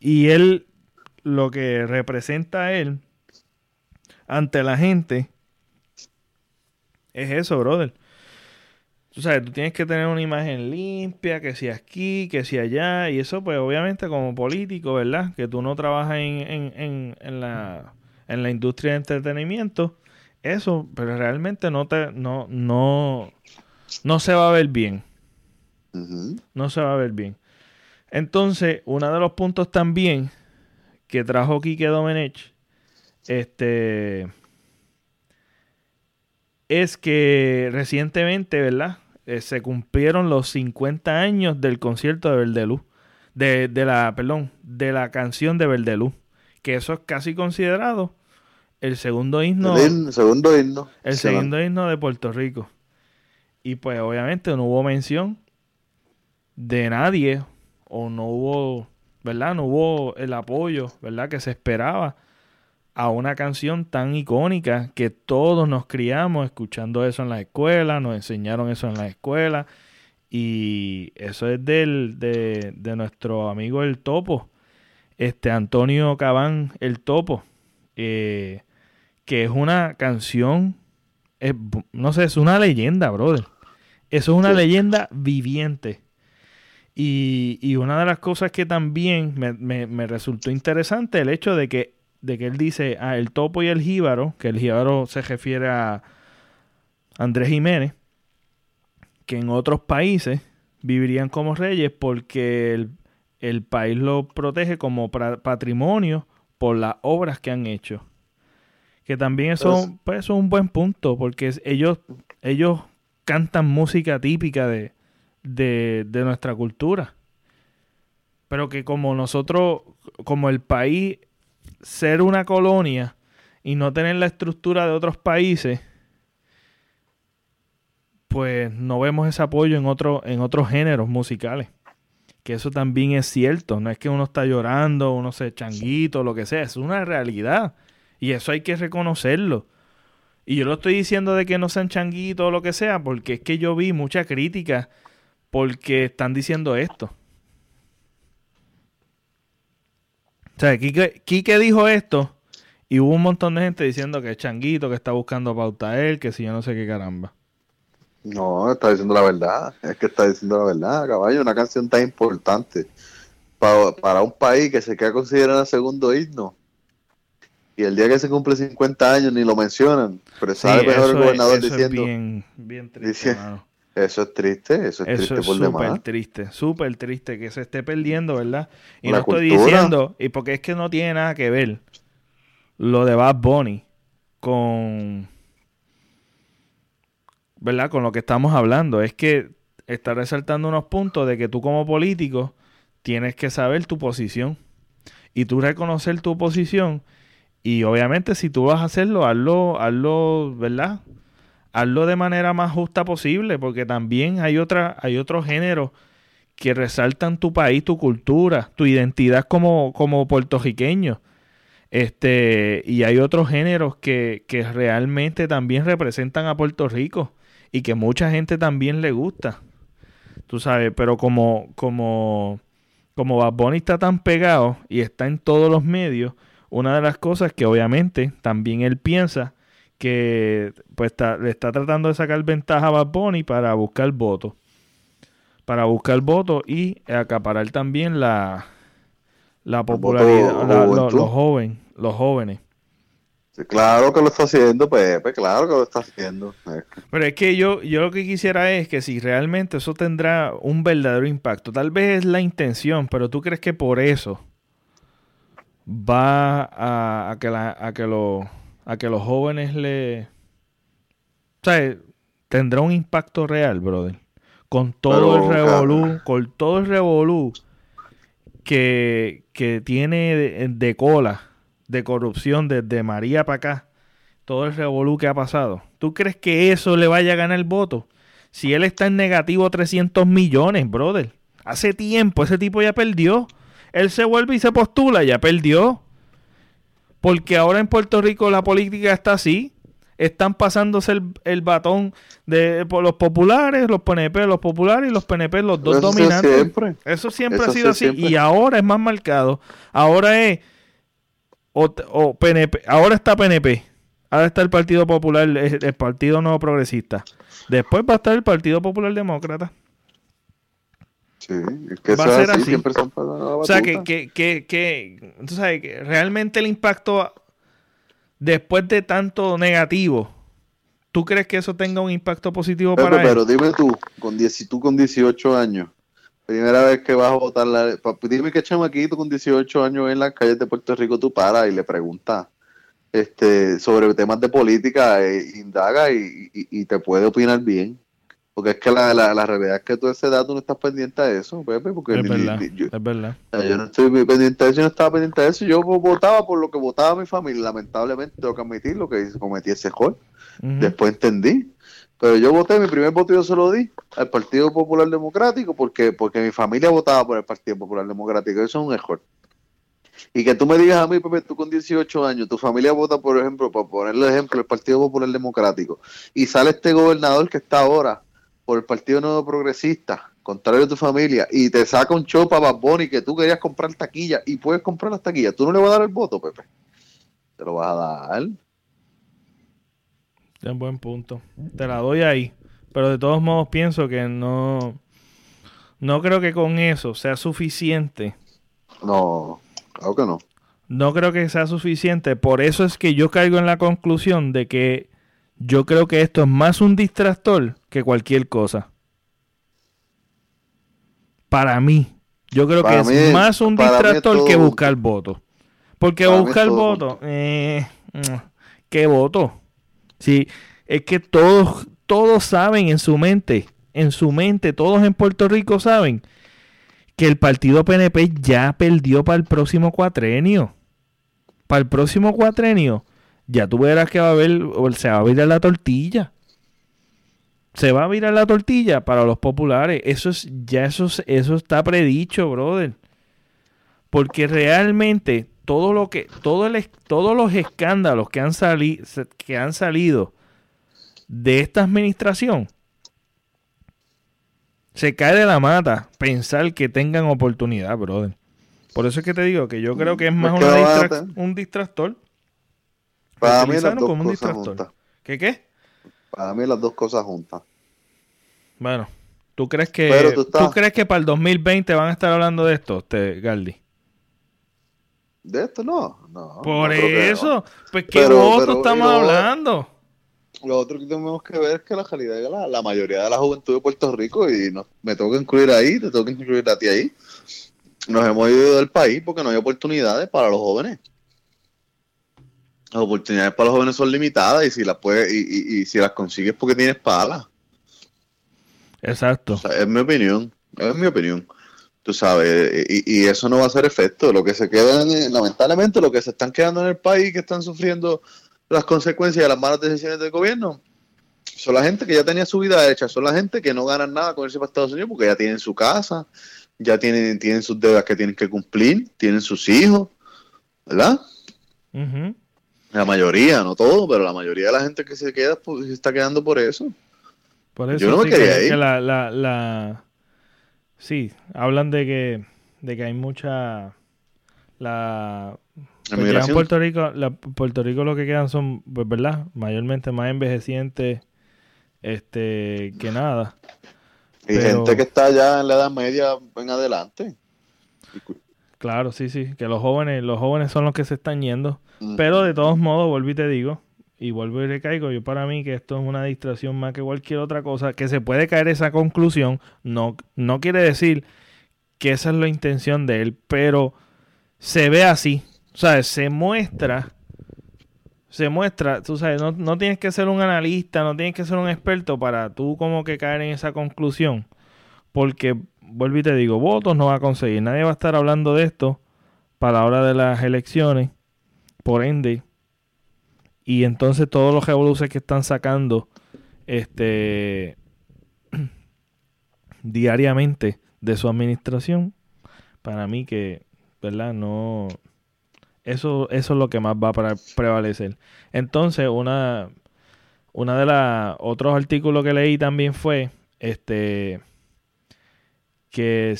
Y él, lo que representa él ante la gente es eso, brother. Tú sabes, tú tienes que tener una imagen limpia, que si aquí, que si allá, y eso pues obviamente como político, ¿verdad? Que tú no trabajas en, en, en, en la, en la industria de entretenimiento, eso, pero realmente no te, no, no, no se va a ver bien, no se va a ver bien. Entonces, uno de los puntos también que trajo Quique Domenech, este, es que recientemente, ¿verdad? Eh, se cumplieron los 50 años del concierto de Verdeluz. De, de la, perdón, de la canción de Verdeluz. Que eso es casi considerado el segundo himno, El himno- segundo himno. el Se segundo himno de Puerto Rico. Y pues obviamente no hubo mención de nadie o no hubo, ¿verdad? No hubo el apoyo, ¿verdad? Que se esperaba a una canción tan icónica que todos nos criamos escuchando eso en la escuela, nos enseñaron eso en la escuela y eso es del, de, de nuestro amigo el Topo, este Antonio Cabán el Topo, eh, que es una canción, es no sé, es una leyenda, brother. Eso es una leyenda viviente. Y, y una de las cosas que también me, me- me resultó interesante, el hecho de que, de que él dice, ah, el topo y el jíbaro, que el jíbaro se refiere a Andrés Jiménez, que en otros países vivirían como reyes porque el, el país lo protege como patrimonio por las obras que han hecho. Que también eso, Pues- pues, eso es un buen punto, porque ellos, ellos cantan música típica de, de, de nuestra cultura. Pero que como nosotros, como el país, ser una colonia y no tener la estructura de otros países, pues no vemos ese apoyo en, otro, en otros géneros musicales. Que eso también es cierto. No es que uno está llorando, uno se changuito, lo que sea. Es una realidad. Y eso hay que reconocerlo. Y yo lo estoy diciendo de que no sean changuitos o lo que sea, porque es que yo vi mucha crítica porque están diciendo esto. O sea, Quique, Quique dijo esto y hubo un montón de gente diciendo que es changuito, que está buscando pauta a él, que si yo no sé qué caramba. No, está diciendo la verdad. Es que está diciendo la verdad, caballo. Una canción tan importante pa- para un país que se queda considerado segundo himno. Y el día que se cumple 50 años ni lo mencionan. Pero sale Sí, mejor el gobernador es diciendo, bien, bien triste, mano. Eso es triste, eso es Eso triste es por súper triste, súper triste que se esté perdiendo, ¿verdad? Y La no estoy cultura. diciendo, y porque es que no tiene nada que ver lo de Bad Bunny con, ¿verdad? Con lo que estamos hablando. Es que está resaltando unos puntos de que tú como político tienes que saber tu posición y tú reconocer tu posición y obviamente si tú vas a hacerlo, hazlo, hazlo, ¿verdad? Hazlo de manera más justa posible, porque también hay otra, hay otros géneros que resaltan tu país, tu cultura, tu identidad como, como puertorriqueño. Este, y hay otros géneros que, que realmente también representan a Puerto Rico y que mucha gente también le gusta. Tú sabes, pero como, como, como Bad Bunny está tan pegado y está en todos los medios, una de las cosas que obviamente también él piensa que pues le está tratando de sacar ventaja a Bad Bunny para buscar votos. Para buscar votos y acaparar también la, la popularidad, los, jóvenes, los jóvenes. claro que lo está haciendo, Pepe, claro que lo está haciendo. Pero es que yo, yo lo que quisiera es que si realmente eso tendrá un verdadero impacto, tal vez es la intención, pero tú crees que por eso va a, a que, la, a que lo a que los jóvenes le... O sea, tendrá un impacto real, brother. Con todo el revolú, con todo el revolú que, que tiene de, cola, de corrupción desde María para acá, todo el revolú que ha pasado. ¿Tú crees que eso le vaya a ganar el voto? Si él está en negativo 300 millones, brother. Hace tiempo ese tipo ya perdió. Él se vuelve y se postula, ya perdió. Porque ahora en Puerto Rico la política está así. Están pasándose el, batón de por los populares, los PNP, los populares y los PNP, los dos dominantes. Siempre. Eso siempre ha sido así. Y ahora es más marcado. Ahora es. O, PNP. Ahora está PNP. Ahora está el Partido Popular, el, Partido Nuevo Progresista. Después va a estar el Partido Popular Demócrata. Sí, es que va a ser así, son o sea, que, que, que, que, tú sabes, que realmente el impacto después de tanto negativo, ¿tú crees que eso tenga un impacto positivo para él? Pero dime tú, con tú con 18 años, primera vez que vas a votar, la, dime qué chamaquito con 18 años en las calles de Puerto Rico tú paras y le preguntas este, sobre temas de política, e indaga y te puede opinar bien. Porque es que la, la, la, realidad es que tú ese dato no estás pendiente a eso, Pepe. Porque es, verdad, yo, es verdad. Yo no estoy pendiente de eso, yo no estaba pendiente de eso. Yo votaba por lo que votaba mi familia. Lamentablemente tengo que admitir lo que cometí ese error. Después entendí. Pero yo voté, mi primer voto yo se lo di al Partido Popular Democrático porque, porque mi familia votaba por el Partido Popular Democrático. Eso es un error. Y que tú me digas a mí, Pepe, tú con 18 años, tu familia vota, por ejemplo, para ponerle ejemplo, el Partido Popular Democrático, y sale este gobernador que está ahora por el Partido Nuevo Progresista, contrario a tu familia, y te saca un show para Bad que tú querías comprar taquilla y puedes comprar las taquillas, tú no le vas a dar el voto, Pepe. Te lo vas a dar. Es buen punto. Te la doy ahí. Pero de todos modos pienso que no. No creo que con eso sea suficiente. No, claro que no. No creo que sea suficiente. Por eso es que yo caigo en la conclusión de que yo creo que esto es más un distractor que cualquier cosa. Para mí. Yo creo que es más un distractor que buscar votos. Porque buscar votos, eh, mm, ¿qué voto? Sí, es que todos, todos saben en su mente, en su mente, todos en Puerto Rico saben que el partido PNP ya perdió para el próximo cuatrenio. Para el próximo cuatrenio ya tú verás que va a haber, se va a virar la tortilla. Se va a virar la tortilla para los populares. Eso es, ya eso, eso está predicho, brother. Porque realmente todo lo que, todo el, todos los escándalos que han, salido que han salido de esta administración, se cae de la mata pensar que tengan oportunidad, brother. Por eso es que te digo que yo creo que es más un distractor para mí las dos cosas juntas. ¿Qué qué? Para mí las dos cosas juntas. Bueno, ¿tú crees que tú, crees que para el 2020 van a estar hablando de esto, este Galdi? De esto no, no. Por eso, pues qué voto estamos hablando. Lo otro que tenemos que ver es que la calidad de la, mayoría de la juventud de Puerto Rico, y me tengo que incluir ahí, te tengo que incluir a ti ahí, nos hemos ido del país porque no hay oportunidades para los jóvenes las oportunidades para los jóvenes son limitadas y si las puedes y, si las consigues porque tienes palas. Exacto. es mi opinión, es mi opinión. Tú sabes, y, eso no va a ser efecto. Lo que se queda, lamentablemente, lo que se están quedando en el país, que están sufriendo las consecuencias de las malas decisiones del gobierno, son la gente que ya tenía su vida hecha, son la gente que no ganan nada con irse para Estados Unidos porque ya tienen su casa, ya tienen, tienen sus deudas que tienen que cumplir, tienen sus hijos, ¿verdad? La mayoría, no todo, pero la mayoría de la gente que se queda pues, se está quedando por eso. Por eso Yo no me quería ir. la, la, la... Sí, hablan de que, de que hay mucha... La, Pues en Puerto Rico, la, Puerto Rico lo que quedan son, pues, ¿verdad? Mayormente más envejecientes este, que nada. Y gente que está ya en la edad media en adelante. Claro, sí, sí, que los jóvenes, los jóvenes son los que se están yendo. Pero de todos modos, vuelvo y te digo, y vuelvo y recaigo, yo para mí que esto es una distracción más que cualquier otra cosa, que se puede caer esa conclusión, no, no quiere decir que esa es la intención de él, pero se ve así, o sea, se muestra, se muestra, tú sabes, no, no tienes que ser un analista, no tienes que ser un experto para tú como que caer en esa conclusión, porque vuelvo y te digo, votos no va a conseguir. Nadie va a estar hablando de esto para la hora de las elecciones. Por ende. Y entonces todos los revoluciones que están sacando este diariamente de su administración, para mí que, ¿verdad? No. Eso, eso es lo que más va a prevalecer. Entonces, una, una de las otros artículos que leí también fue este que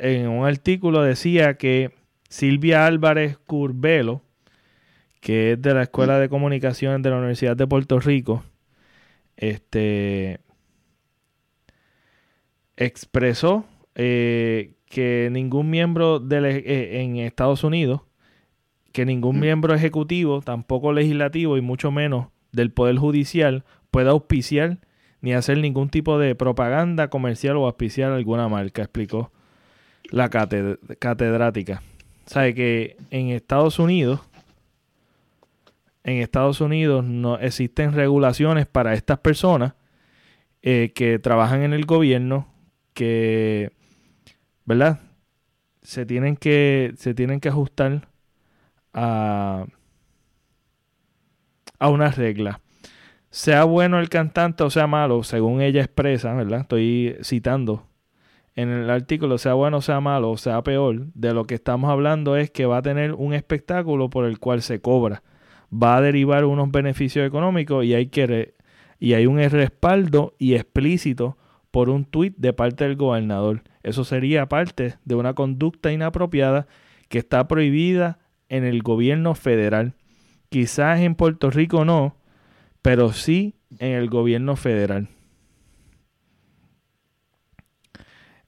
en un artículo decía que Silvia Álvarez Curbelo, que es de la Escuela de Comunicaciones de la Universidad de Puerto Rico, este, expresó eh, que ningún miembro de eh, en Estados Unidos, que ningún miembro ejecutivo, tampoco legislativo y mucho menos del Poder Judicial pueda auspiciar ni hacer ningún tipo de propaganda comercial o auspiciar alguna marca, explicó la catedrática. Sabe que en Estados Unidos, en Estados Unidos no existen regulaciones para estas personas eh, que trabajan en el gobierno, que, ¿verdad? Se tienen que, se tienen que ajustar a, a unas reglas sea bueno el cantante o sea malo, según ella expresa, ¿verdad? Estoy citando en el artículo, sea bueno sea malo sea peor, de lo que estamos hablando es que va a tener un espectáculo por el cual se cobra. Va a derivar unos beneficios económicos y hay, que y hay un respaldo y explícito por un tuit de parte del gobernador. Eso sería parte de una conducta inapropiada que está prohibida en el gobierno federal. Quizás en Puerto Rico no, pero sí en el gobierno federal.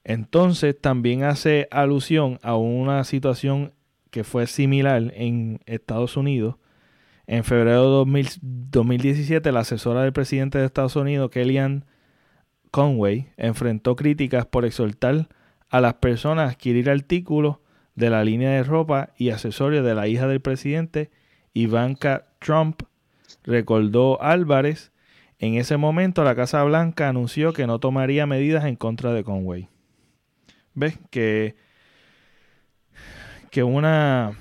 Entonces también hace alusión a una situación que fue similar en Estados Unidos. En febrero de 2017, la asesora del presidente de Estados Unidos, Kellyanne Conway, enfrentó críticas por exhortar a las personas a adquirir artículos de la línea de ropa y accesorios de la hija del presidente, Ivanka Trump, recordó Álvarez. En ese momento la Casa Blanca anunció que no tomaría medidas en contra de Conway. ¿Ves? Que, que una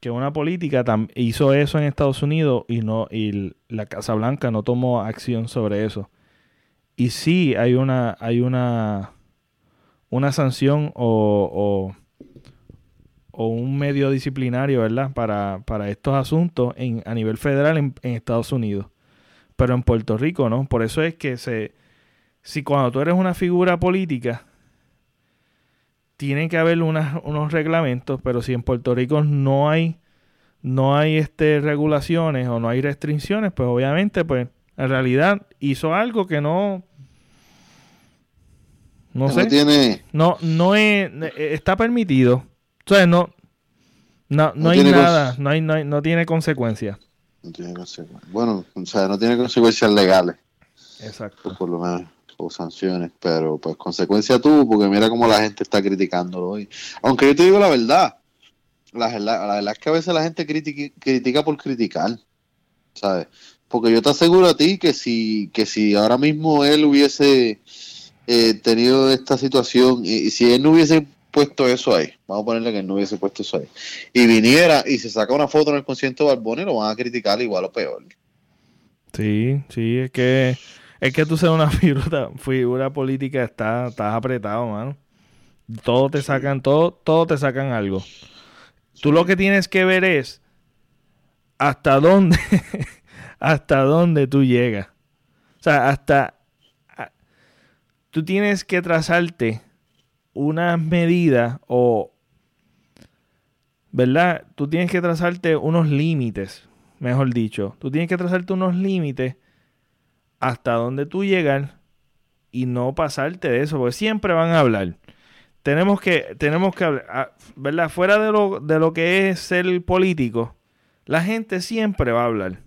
que una política hizo eso en Estados Unidos y no y la Casa Blanca no tomó acción sobre eso. Y sí hay una hay una una sanción o, o un medio disciplinario, ¿verdad? Para, para estos asuntos en, a nivel federal en, Estados Unidos. Pero en Puerto Rico, ¿no? Por eso es que se, si cuando tú eres una figura política, tiene que haber unos reglamentos, pero si en Puerto Rico no hay, no hay este, regulaciones o no hay restricciones, pues obviamente, pues en realidad hizo algo que no, no sé, tiene... no, no es, está permitido, entonces no, no, no, hay nada, no, hay, no, no tiene consecuencias. No tiene consecuencias. Bueno, o sea, no tiene consecuencias legales. Exacto. por lo menos, o sanciones, pero pues consecuencia tú, porque mira cómo la gente está criticándolo hoy. Aunque yo te digo la verdad, la, verdad es que a veces la gente critica, critica por criticar, ¿sabes? Porque yo te aseguro a ti que si, que si ahora mismo él hubiese eh, tenido esta situación y si él no hubiese puesto eso ahí, vamos a ponerle que no hubiese puesto eso ahí, y viniera y se saca una foto en el concierto de Barboni, lo van a criticar igual o peor. Sí, sí, es que es que tú seas una figura, figura política, está, estás apretado, mano. Todo te sacan, todo, todo te sacan algo. Tú lo que tienes que ver es hasta dónde, hasta dónde tú llegas. O sea, hasta tú tienes que trazarte unas medidas o ¿verdad? Tú tienes que trazarte unos límites, mejor dicho. Tú tienes que trazarte unos límites hasta donde tú llegas y no pasarte de eso, porque siempre van a hablar. Tenemos que, tenemos que hablar, ah, ¿verdad? Fuera de lo, de lo que es ser político, la gente siempre va a hablar.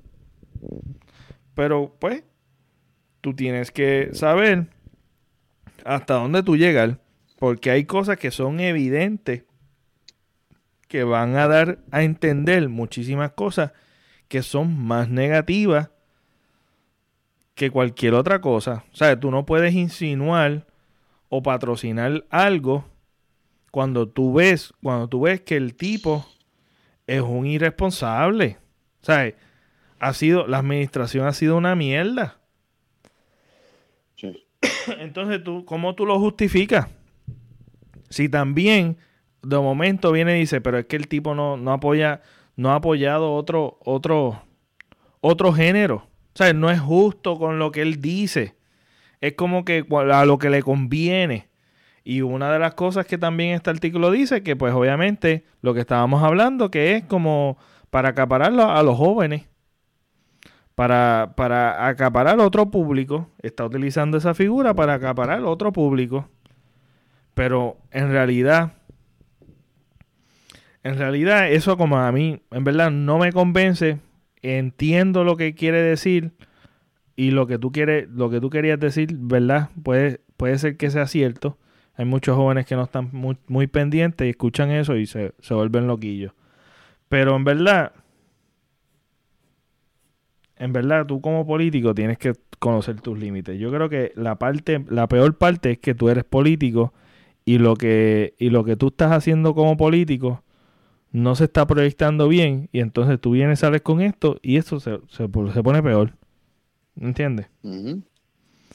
Pero pues, tú tienes que saber hasta dónde tú llegas, porque hay cosas que son evidentes que van a dar a entender muchísimas cosas que son más negativas que cualquier otra cosa. O sea, tú no puedes insinuar o patrocinar algo cuando tú ves, cuando tú ves que el tipo es un irresponsable. O sea, ha sido, la administración ha sido una mierda. Entonces, tú, ¿cómo tú lo justificas? Si también de momento viene y dice, pero es que el tipo no, no apoya, no ha apoyado otro, otro, otro género. O sea, no es justo con lo que él dice. Es como que a lo que le conviene. Y una de las cosas que también este artículo dice, que pues obviamente lo que estábamos hablando, que es como para acaparar a los jóvenes, para, para acaparar otro público, está utilizando esa figura para acaparar otro público. Pero en realidad, en realidad eso como a mí, en verdad no me convence. Entiendo lo que quiere decir y lo que tú quieres, lo que tú querías decir, ¿verdad? Puede, puede ser que sea cierto. Hay muchos jóvenes que no están muy, pendientes y escuchan eso y se, se vuelven loquillos. Pero en verdad, en verdad, tú como político tienes que conocer tus límites. Yo creo que la parte, la peor parte es que tú eres político y lo que, y lo que tú estás haciendo como político no se está proyectando bien y entonces tú vienes, sales con esto y esto se, se, pone peor. ¿Entiendes?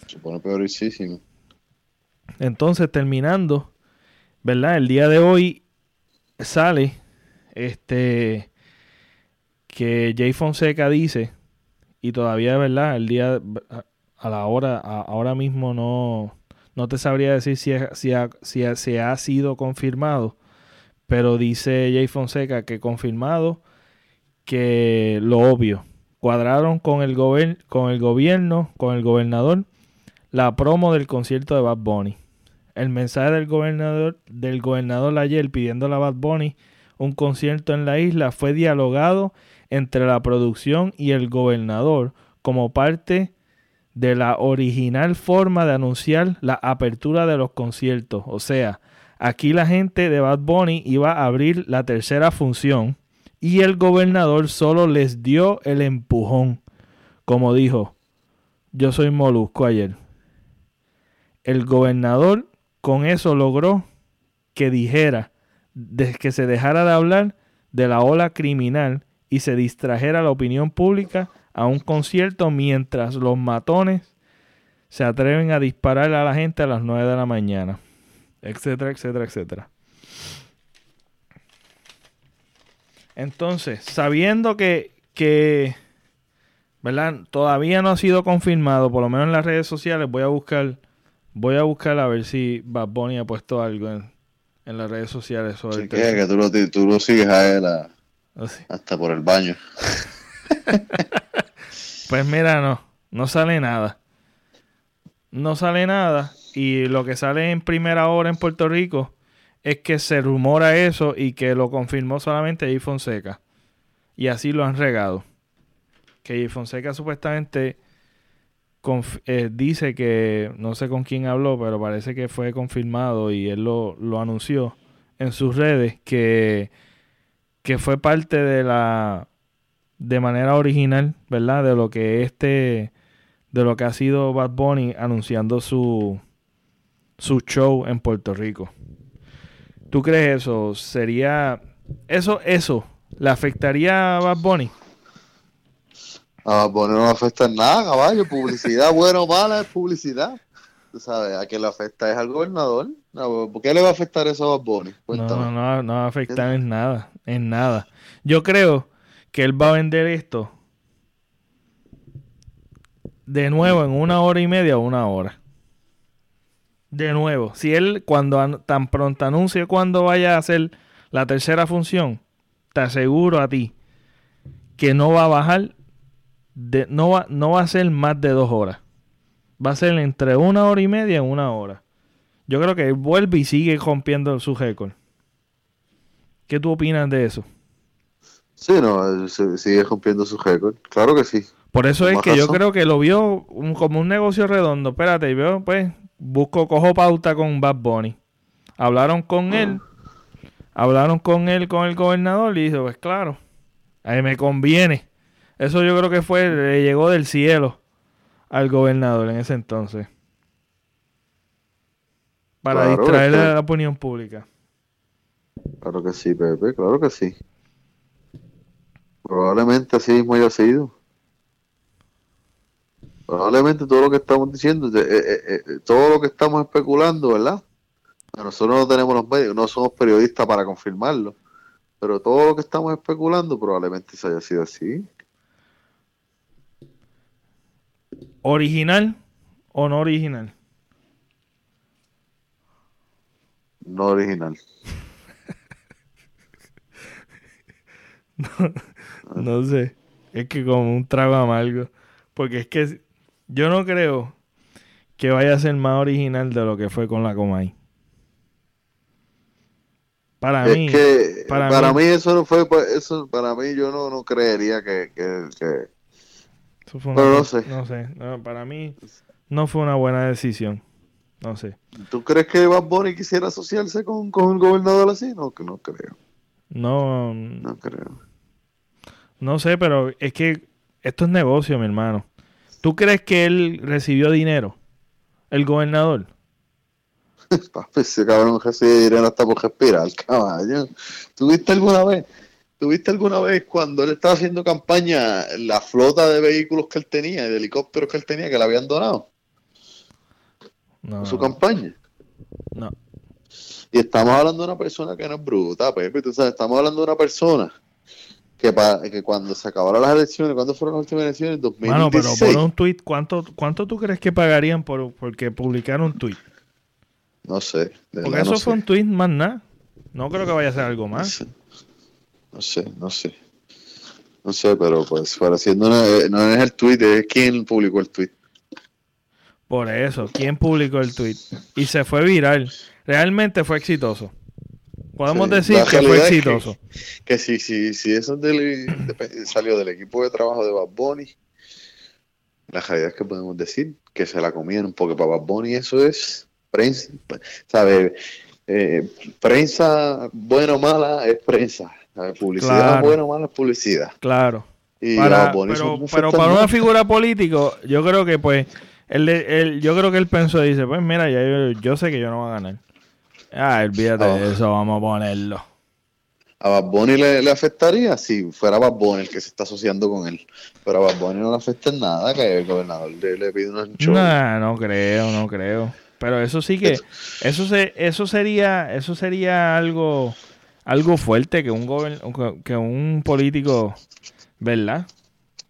Se pone peorísimo. Entonces, terminando, ¿verdad? El día de hoy sale este que Jay Fonseca dice, y todavía, ¿verdad? El día, a la hora, ahora mismo no, no te sabría decir si, si, si, si ha sido confirmado, pero dice Jay Fonseca que confirmado que lo obvio, cuadraron con el, con el gobierno, con el gobernador, la promo del concierto de Bad Bunny. El mensaje del gobernador, del gobernador ayer pidiendo a Bad Bunny un concierto en la isla fue dialogado entre la producción y el gobernador como parte de la original forma de anunciar la apertura de los conciertos. O sea, aquí la gente de Bad Bunny iba a abrir la tercera función y el gobernador solo les dio el empujón. Como dijo, yo soy Molusco ayer. El gobernador con eso logró que dijera, que se dejara de hablar de la ola criminal y se distrajera la opinión pública a un concierto mientras los matones se atreven a disparar a la gente a las 9 de la mañana, etcétera, etcétera, etcétera. Entonces, sabiendo que, que ¿verdad? todavía no ha sido confirmado, por lo menos en las redes sociales, voy a buscar, voy a buscar a ver si Bad Bunny ha puesto algo en, las redes sociales sobre sí, que, tú lo, tú lo sigues a él a, Oh, Hasta por el baño. pues mira, no, no sale nada. No sale nada. Y lo que sale en primera hora en Puerto Rico es que se rumora eso y que lo confirmó solamente Jay Fonseca. Y así lo han regado. Que Jay Fonseca supuestamente eh, dice que, no sé con quién habló, pero parece que fue confirmado y él lo, lo anunció en sus redes que que fue parte de la de manera original, ¿verdad? De lo que este de lo que ha sido Bad Bunny anunciando su su show en Puerto Rico. ¿Tú crees eso sería eso eso le afectaría a Bad Bunny? A Bad Bunny no le afecta nada, caballo, publicidad buena o mala es publicidad. Tú sabes, a quien le afecta es al gobernador. ¿Por qué le va a afectar eso a Bad Bunny? No, no, no va a afectar en nada en nada. Yo creo que él va a vender esto de nuevo en una hora y media o una hora. De nuevo, si él cuando tan pronto anuncie cuando vaya a hacer la tercera función, te aseguro a ti que no va a bajar, de, no, va, no va a ser más de dos horas. Va a ser entre una hora y media y una hora. Yo creo que él vuelve y sigue rompiendo su récord. ¿Qué tú opinas de eso? Sí, no, sigue rompiendo su récord. Claro que sí. Por eso es que yo creo que lo vio como un negocio redondo. Espérate, veo, pues, busco, cojo pauta con Bad Bunny. Hablaron con él, hablaron con él, con el gobernador, y dijo, pues claro, a mí me conviene. Eso yo creo que fue, le llegó del cielo al gobernador en ese entonces. Para distraer a la opinión pública. Claro que sí, Pepe, claro que sí. Probablemente así mismo haya sido. Probablemente todo lo que estamos diciendo, eh, eh, eh, todo lo que estamos especulando, ¿verdad? Nosotros no tenemos los medios, no somos periodistas para confirmarlo, pero todo lo que estamos especulando probablemente se haya sido así. ¿Original o no original? No original. no, sé. Es que como un trago amargo. Porque es que yo no creo que vaya a ser más original de lo que fue con la Comay. Para mí, para, mí, eso no fue, pues, eso para mí yo no, no creería que, que, pero no sé. No sé, para mí no fue una buena decisión. No sé. ¿Tú crees que Bad Bunny quisiera asociarse con, con el gobernador así? No, que no creo. No. No creo. No sé, pero es que esto es negocio, mi hermano. ¿Tú crees que él recibió dinero? ¿El gobernador? Papi, ese cabrón recibe dinero hasta por respirar, caballo. ¿Tuviste alguna vez? ¿Tuviste alguna vez cuando él estaba haciendo campaña la flota de vehículos que él tenía, de helicópteros que él tenía, que le habían donado? No. En su campaña. No. Y estamos hablando de una persona que no es bruta, Pepe, tú sabes, estamos hablando de una persona que, que cuando se acabaron las elecciones, ¿cuándo fueron las últimas elecciones? 2016. Bueno, pero por un tweet, ¿cuánto, ¿cuánto tú crees que pagarían por porque publicaron un tweet? No sé. Porque eso fue un tweet más nada. No creo que vaya a ser algo más. No sé, no sé. No sé, pero pues pareciendo no, no es el tweet, es quién publicó el tweet. Por eso, ¿quién publicó el tweet? Y se fue viral. Realmente fue exitoso. Podemos decir que fue exitoso. Que, sí, sí, sí, eso salió del equipo de trabajo de Bad Bunny. La realidad es que podemos decir que se la comieron, porque para Bad Bunny eso es prensa, ¿sabe? Eh, prensa buena o mala es prensa. Publicidad buena o mala es publicidad. Claro. pero, para una figura político, yo creo que pues, él, yo creo que él pensó, dice, pues mira, ya yo sé que yo no voy a ganar. Ah, olvídate de oh. eso, vamos a ponerlo. ¿A Bad Bunny le, afectaría si fuera Bad Bunny el que se está asociando con él? Pero a Bad Bunny no le afecta en nada que el gobernador le, pide un show. No, no creo, no creo. Pero eso sí que, eso se, eso sería, eso sería algo, algo fuerte que un que un político, ¿verdad?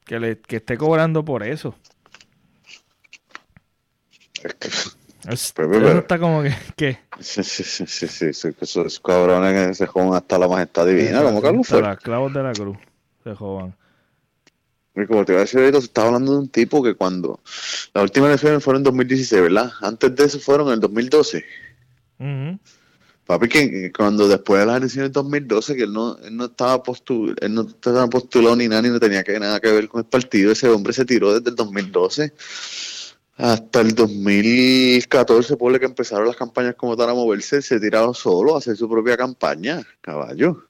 Que le, que esté cobrando por eso. Es que eso está como que. ¿qué? Sí, sí, sí, sí, sí, esos cabrones que se jodan hasta la majestad divina, como Carlos Los esclavos de la cruz se jodan. Y como te iba a decir ahorita, se estaba hablando de un tipo que cuando. Las últimas elecciones fueron en 2016, ¿verdad? Antes de eso fueron en el 2012. Papi, que, cuando después de las elecciones de 2012, que él no, él no estaba postul, él no estaba postulado ni nada, ni no tenía que, nada que ver con el partido, ese hombre se tiró desde el 2012 hasta el 2014, por que empezaron las campañas como tal a moverse, se tiraba solo a hacer su propia campaña, caballo.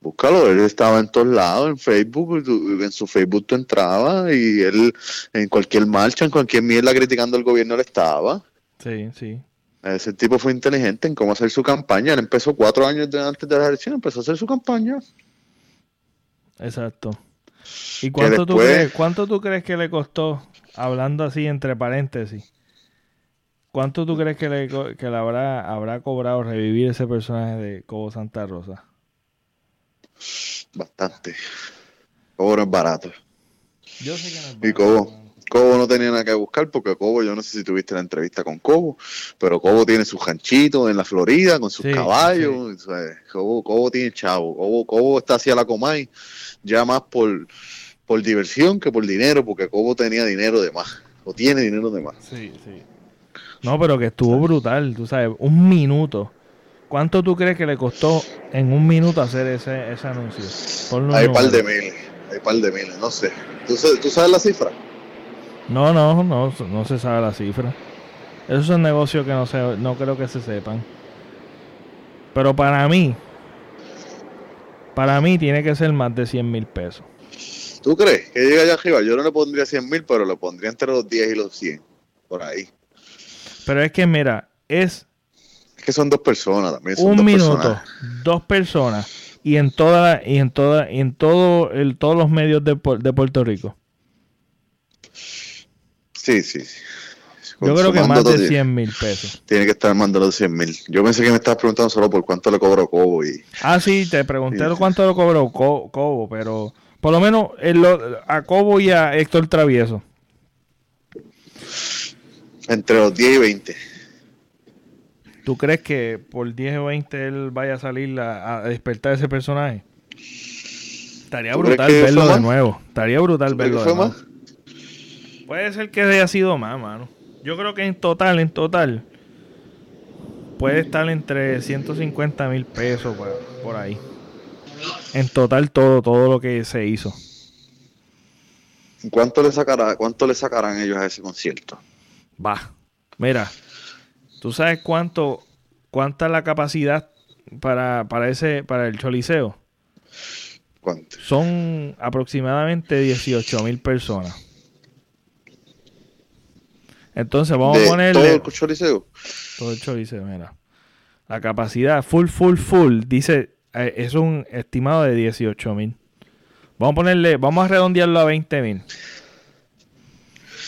Búscalo, él estaba en todos lados, en Facebook, en su Facebook tú entrabas y él en cualquier marcha, en cualquier mierda criticando al gobierno, él estaba. Sí, sí. Ese tipo fue inteligente en cómo hacer su campaña. Él empezó cuatro años antes de la elección, empezó a hacer su campaña. Exacto. ¿Y cuánto, tú crees, cuánto tú crees que le costó hablando así entre paréntesis, ¿cuánto tú crees que le, que le habrá, habrá cobrado revivir ese personaje de Cobo Santa Rosa? Bastante. Cobo no es barato. Yo sé que no es barato. Y Cobo, Cobo no tenía nada que buscar porque Cobo, yo no sé si tuviste la entrevista con Cobo, pero Cobo tiene sus ranchitos en la Florida con sus caballos. Cobo, Cobo, tiene chavo. Cobo, Cobo está hacia la Comay ya más por, por diversión que por dinero, porque Cobo tenía dinero de más, o tiene dinero de más. Sí, sí. No, pero que estuvo brutal, tú sabes, un minuto. ¿Cuánto tú crees que le costó en un minuto hacer ese, ese anuncio? Hay un par de miles, hay par de miles, no sé. ¿Tú, ¿Tú sabes la cifra? No, no, no, no se sabe la cifra. Eso es un negocio que no, se, no creo que se sepan. Pero para mí, para mí tiene que ser más de 100 mil pesos. ¿Tú crees que llega allá arriba? Yo no le pondría 100 mil, pero le pondría entre los 10 y los 100. Por ahí. Pero es que, mira, es... Es que son dos personas también. un minuto, dos personas. Y en toda y en toda y en todo el, todos los medios de, de Puerto Rico. Sí, sí, sí. Yo creo que más de 100 mil pesos. Tiene que estar mandando 100 mil. Yo pensé que me estabas preguntando solo por cuánto le cobró Cobo. Y... Ah, sí, te pregunté cuánto le cobró Cobo, pero por lo menos a Cobo y a Héctor Travieso. Entre los 10 y 20. ¿Tú crees que por 10 o 20 él vaya a salir a, despertar ese personaje? Estaría brutal verlo de nuevo. Estaría brutal verlo de nuevo. Más? Puede ser que haya sido más, mano. Yo creo que en total, en total, puede estar entre 150 mil pesos por, ahí. En total todo, todo lo que se hizo. ¿Cuánto le sacará, cuánto le sacarán ellos a ese concierto? Va, mira, ¿tú sabes cuánto, cuánta es la capacidad para, para ese, para el Choliseo? ¿Cuánto? Son aproximadamente 18 mil personas. Entonces vamos a ponerle. Todo el choriceo. Todo el choriceo, mira. La capacidad full, full, full, dice, eh, es un estimado de 18 mil. Vamos a ponerle, vamos a redondearlo a 20 mil.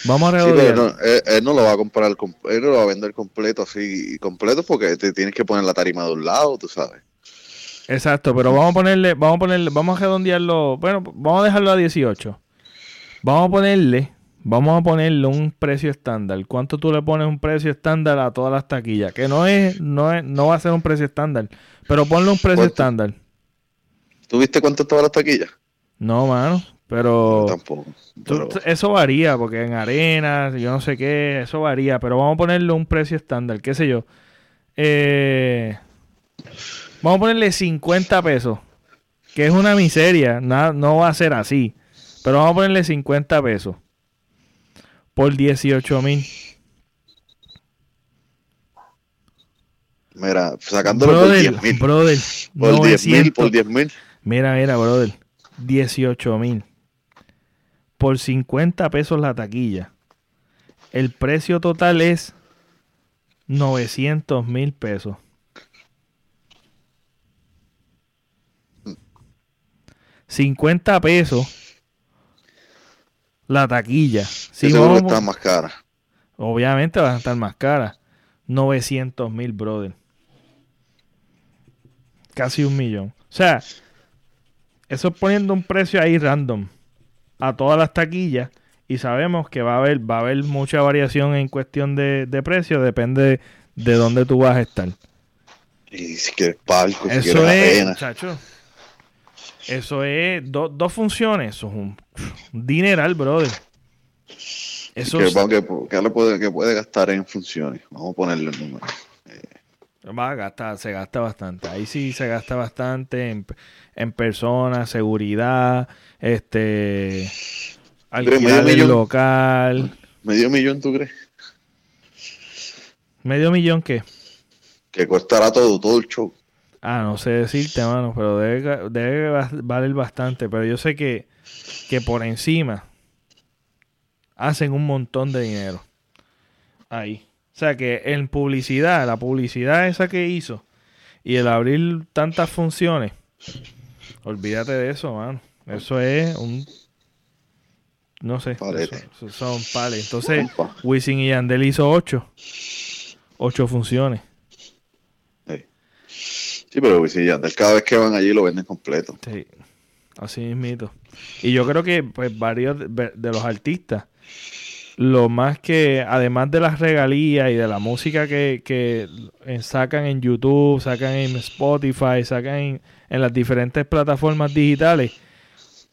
Vamos a redondearlo. Sí, no, él, no lo va a comprar, él no lo va a vender completo así, completo porque te tienes que poner la tarima de un lado, tú sabes. Exacto, pero vamos a ponerle, vamos a ponerle, vamos a redondearlo, bueno, vamos a dejarlo a 18. Vamos a ponerle Vamos a ponerle un precio estándar. ¿Cuánto tú le pones un precio estándar a todas las taquillas? Que no es, no es, no va a ser un precio estándar, pero ponle un precio estándar. ¿Tú viste cuánto estaba las taquillas? No, mano, pero, tampoco, eso varía, porque en arenas, yo no sé qué, eso varía, pero vamos a ponerle un precio estándar, qué sé yo. Eh, vamos a ponerle 50 pesos, que es una miseria, no va a ser así, pero vamos a ponerle 50 pesos por 18 mil. Mira, sacándolo por 10 mil. Brother, por 10 mil, por 10 mil. Mira, mira, brother. 18 mil. Por 50 pesos la taquilla. El precio total es 900 mil pesos. $50 pesos la taquilla. Si seguro está más cara. Obviamente va a estar más cara. 900 mil, brother. Casi un millón. O sea, eso es poniendo un precio ahí random a todas las taquillas y sabemos que va a haber, va a haber mucha variación en cuestión de, precio, depende de dónde tú vas a estar. Y si quieres palco, si eso es, muchacho, eso es dos funciones, eso es un, dineral, brother. Eso que, que, le puede, que puede gastar en funciones. Vamos a ponerle el número. Va a gastar, se gasta bastante. Ahí sí se gasta bastante en, en personas, seguridad, este alquilar el local. ¿Medio millón tú crees? ¿Medio millón qué? Que costará todo, todo el show. Ah, no sé decirte, mano, pero debe, debe valer bastante. Pero yo sé que, que por encima hacen un montón de dinero. Ahí. O sea que en publicidad, la publicidad esa que hizo y el abrir tantas funciones, olvídate de eso, mano. Eso es un. No sé. son pales. Entonces, Wisin y Yandel hizo ocho. Ocho funciones. Sí, pero sí, cada vez que van allí lo venden completo. Sí, así mismito. Y yo creo que pues varios de, los artistas lo más que, además de las regalías y de la música que, que sacan en YouTube, sacan en Spotify, sacan en, las diferentes plataformas digitales,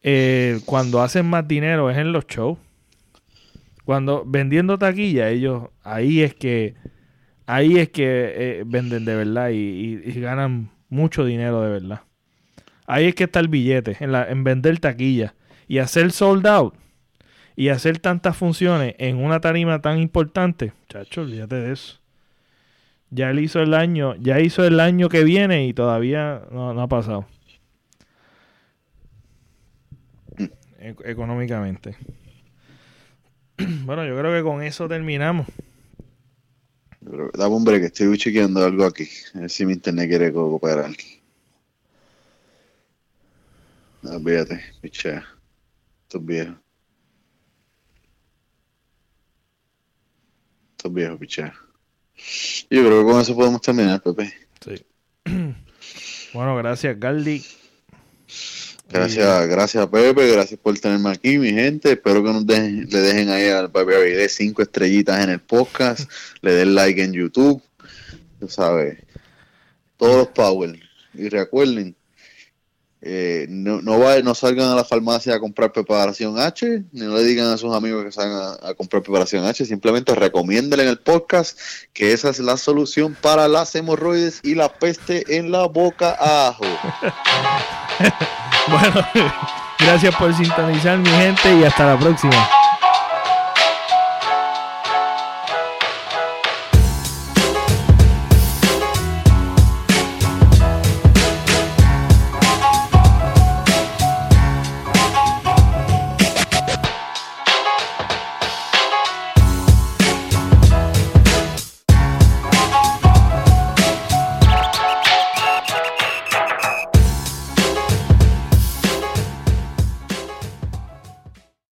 eh, cuando hacen más dinero es en los shows. Cuando vendiendo taquilla, ellos ahí es que ahí es que eh, venden de verdad y, ganan mucho dinero de verdad. Ahí es que está el billete, en, vender taquilla y hacer sold out y hacer tantas funciones en una tarima tan importante, chacho, olvídate de eso. Ya él hizo el año, ya hizo el año que viene y todavía no, ha pasado. E-, económicamente. Bueno, yo creo que con eso terminamos. Dame hombre que estoy chequeando algo aquí. A ver si mi internet quiere cooperar. No, fíjate, pichea. Esto es viejo. Esto es viejo, pichea. Yo creo que con eso podemos terminar, Pepe. Sí. bueno, gracias, Galdi. Gracias, gracias Pepe, gracias por tenerme aquí, mi gente. Espero que nos dejen, le dejen ahí al Pepe Avilés cinco estrellitas en el podcast, le den like en YouTube, tú sabes, todos los power. Y recuerden, eh, no, no, no salgan a la farmacia a comprar preparación H, ni no le digan a sus amigos que salgan a, comprar preparación H, simplemente recomiéndenle en el podcast que esa es la solución para las hemorroides y la peste en la boca ajo. bueno, gracias por sintonizar mi gente y hasta la próxima.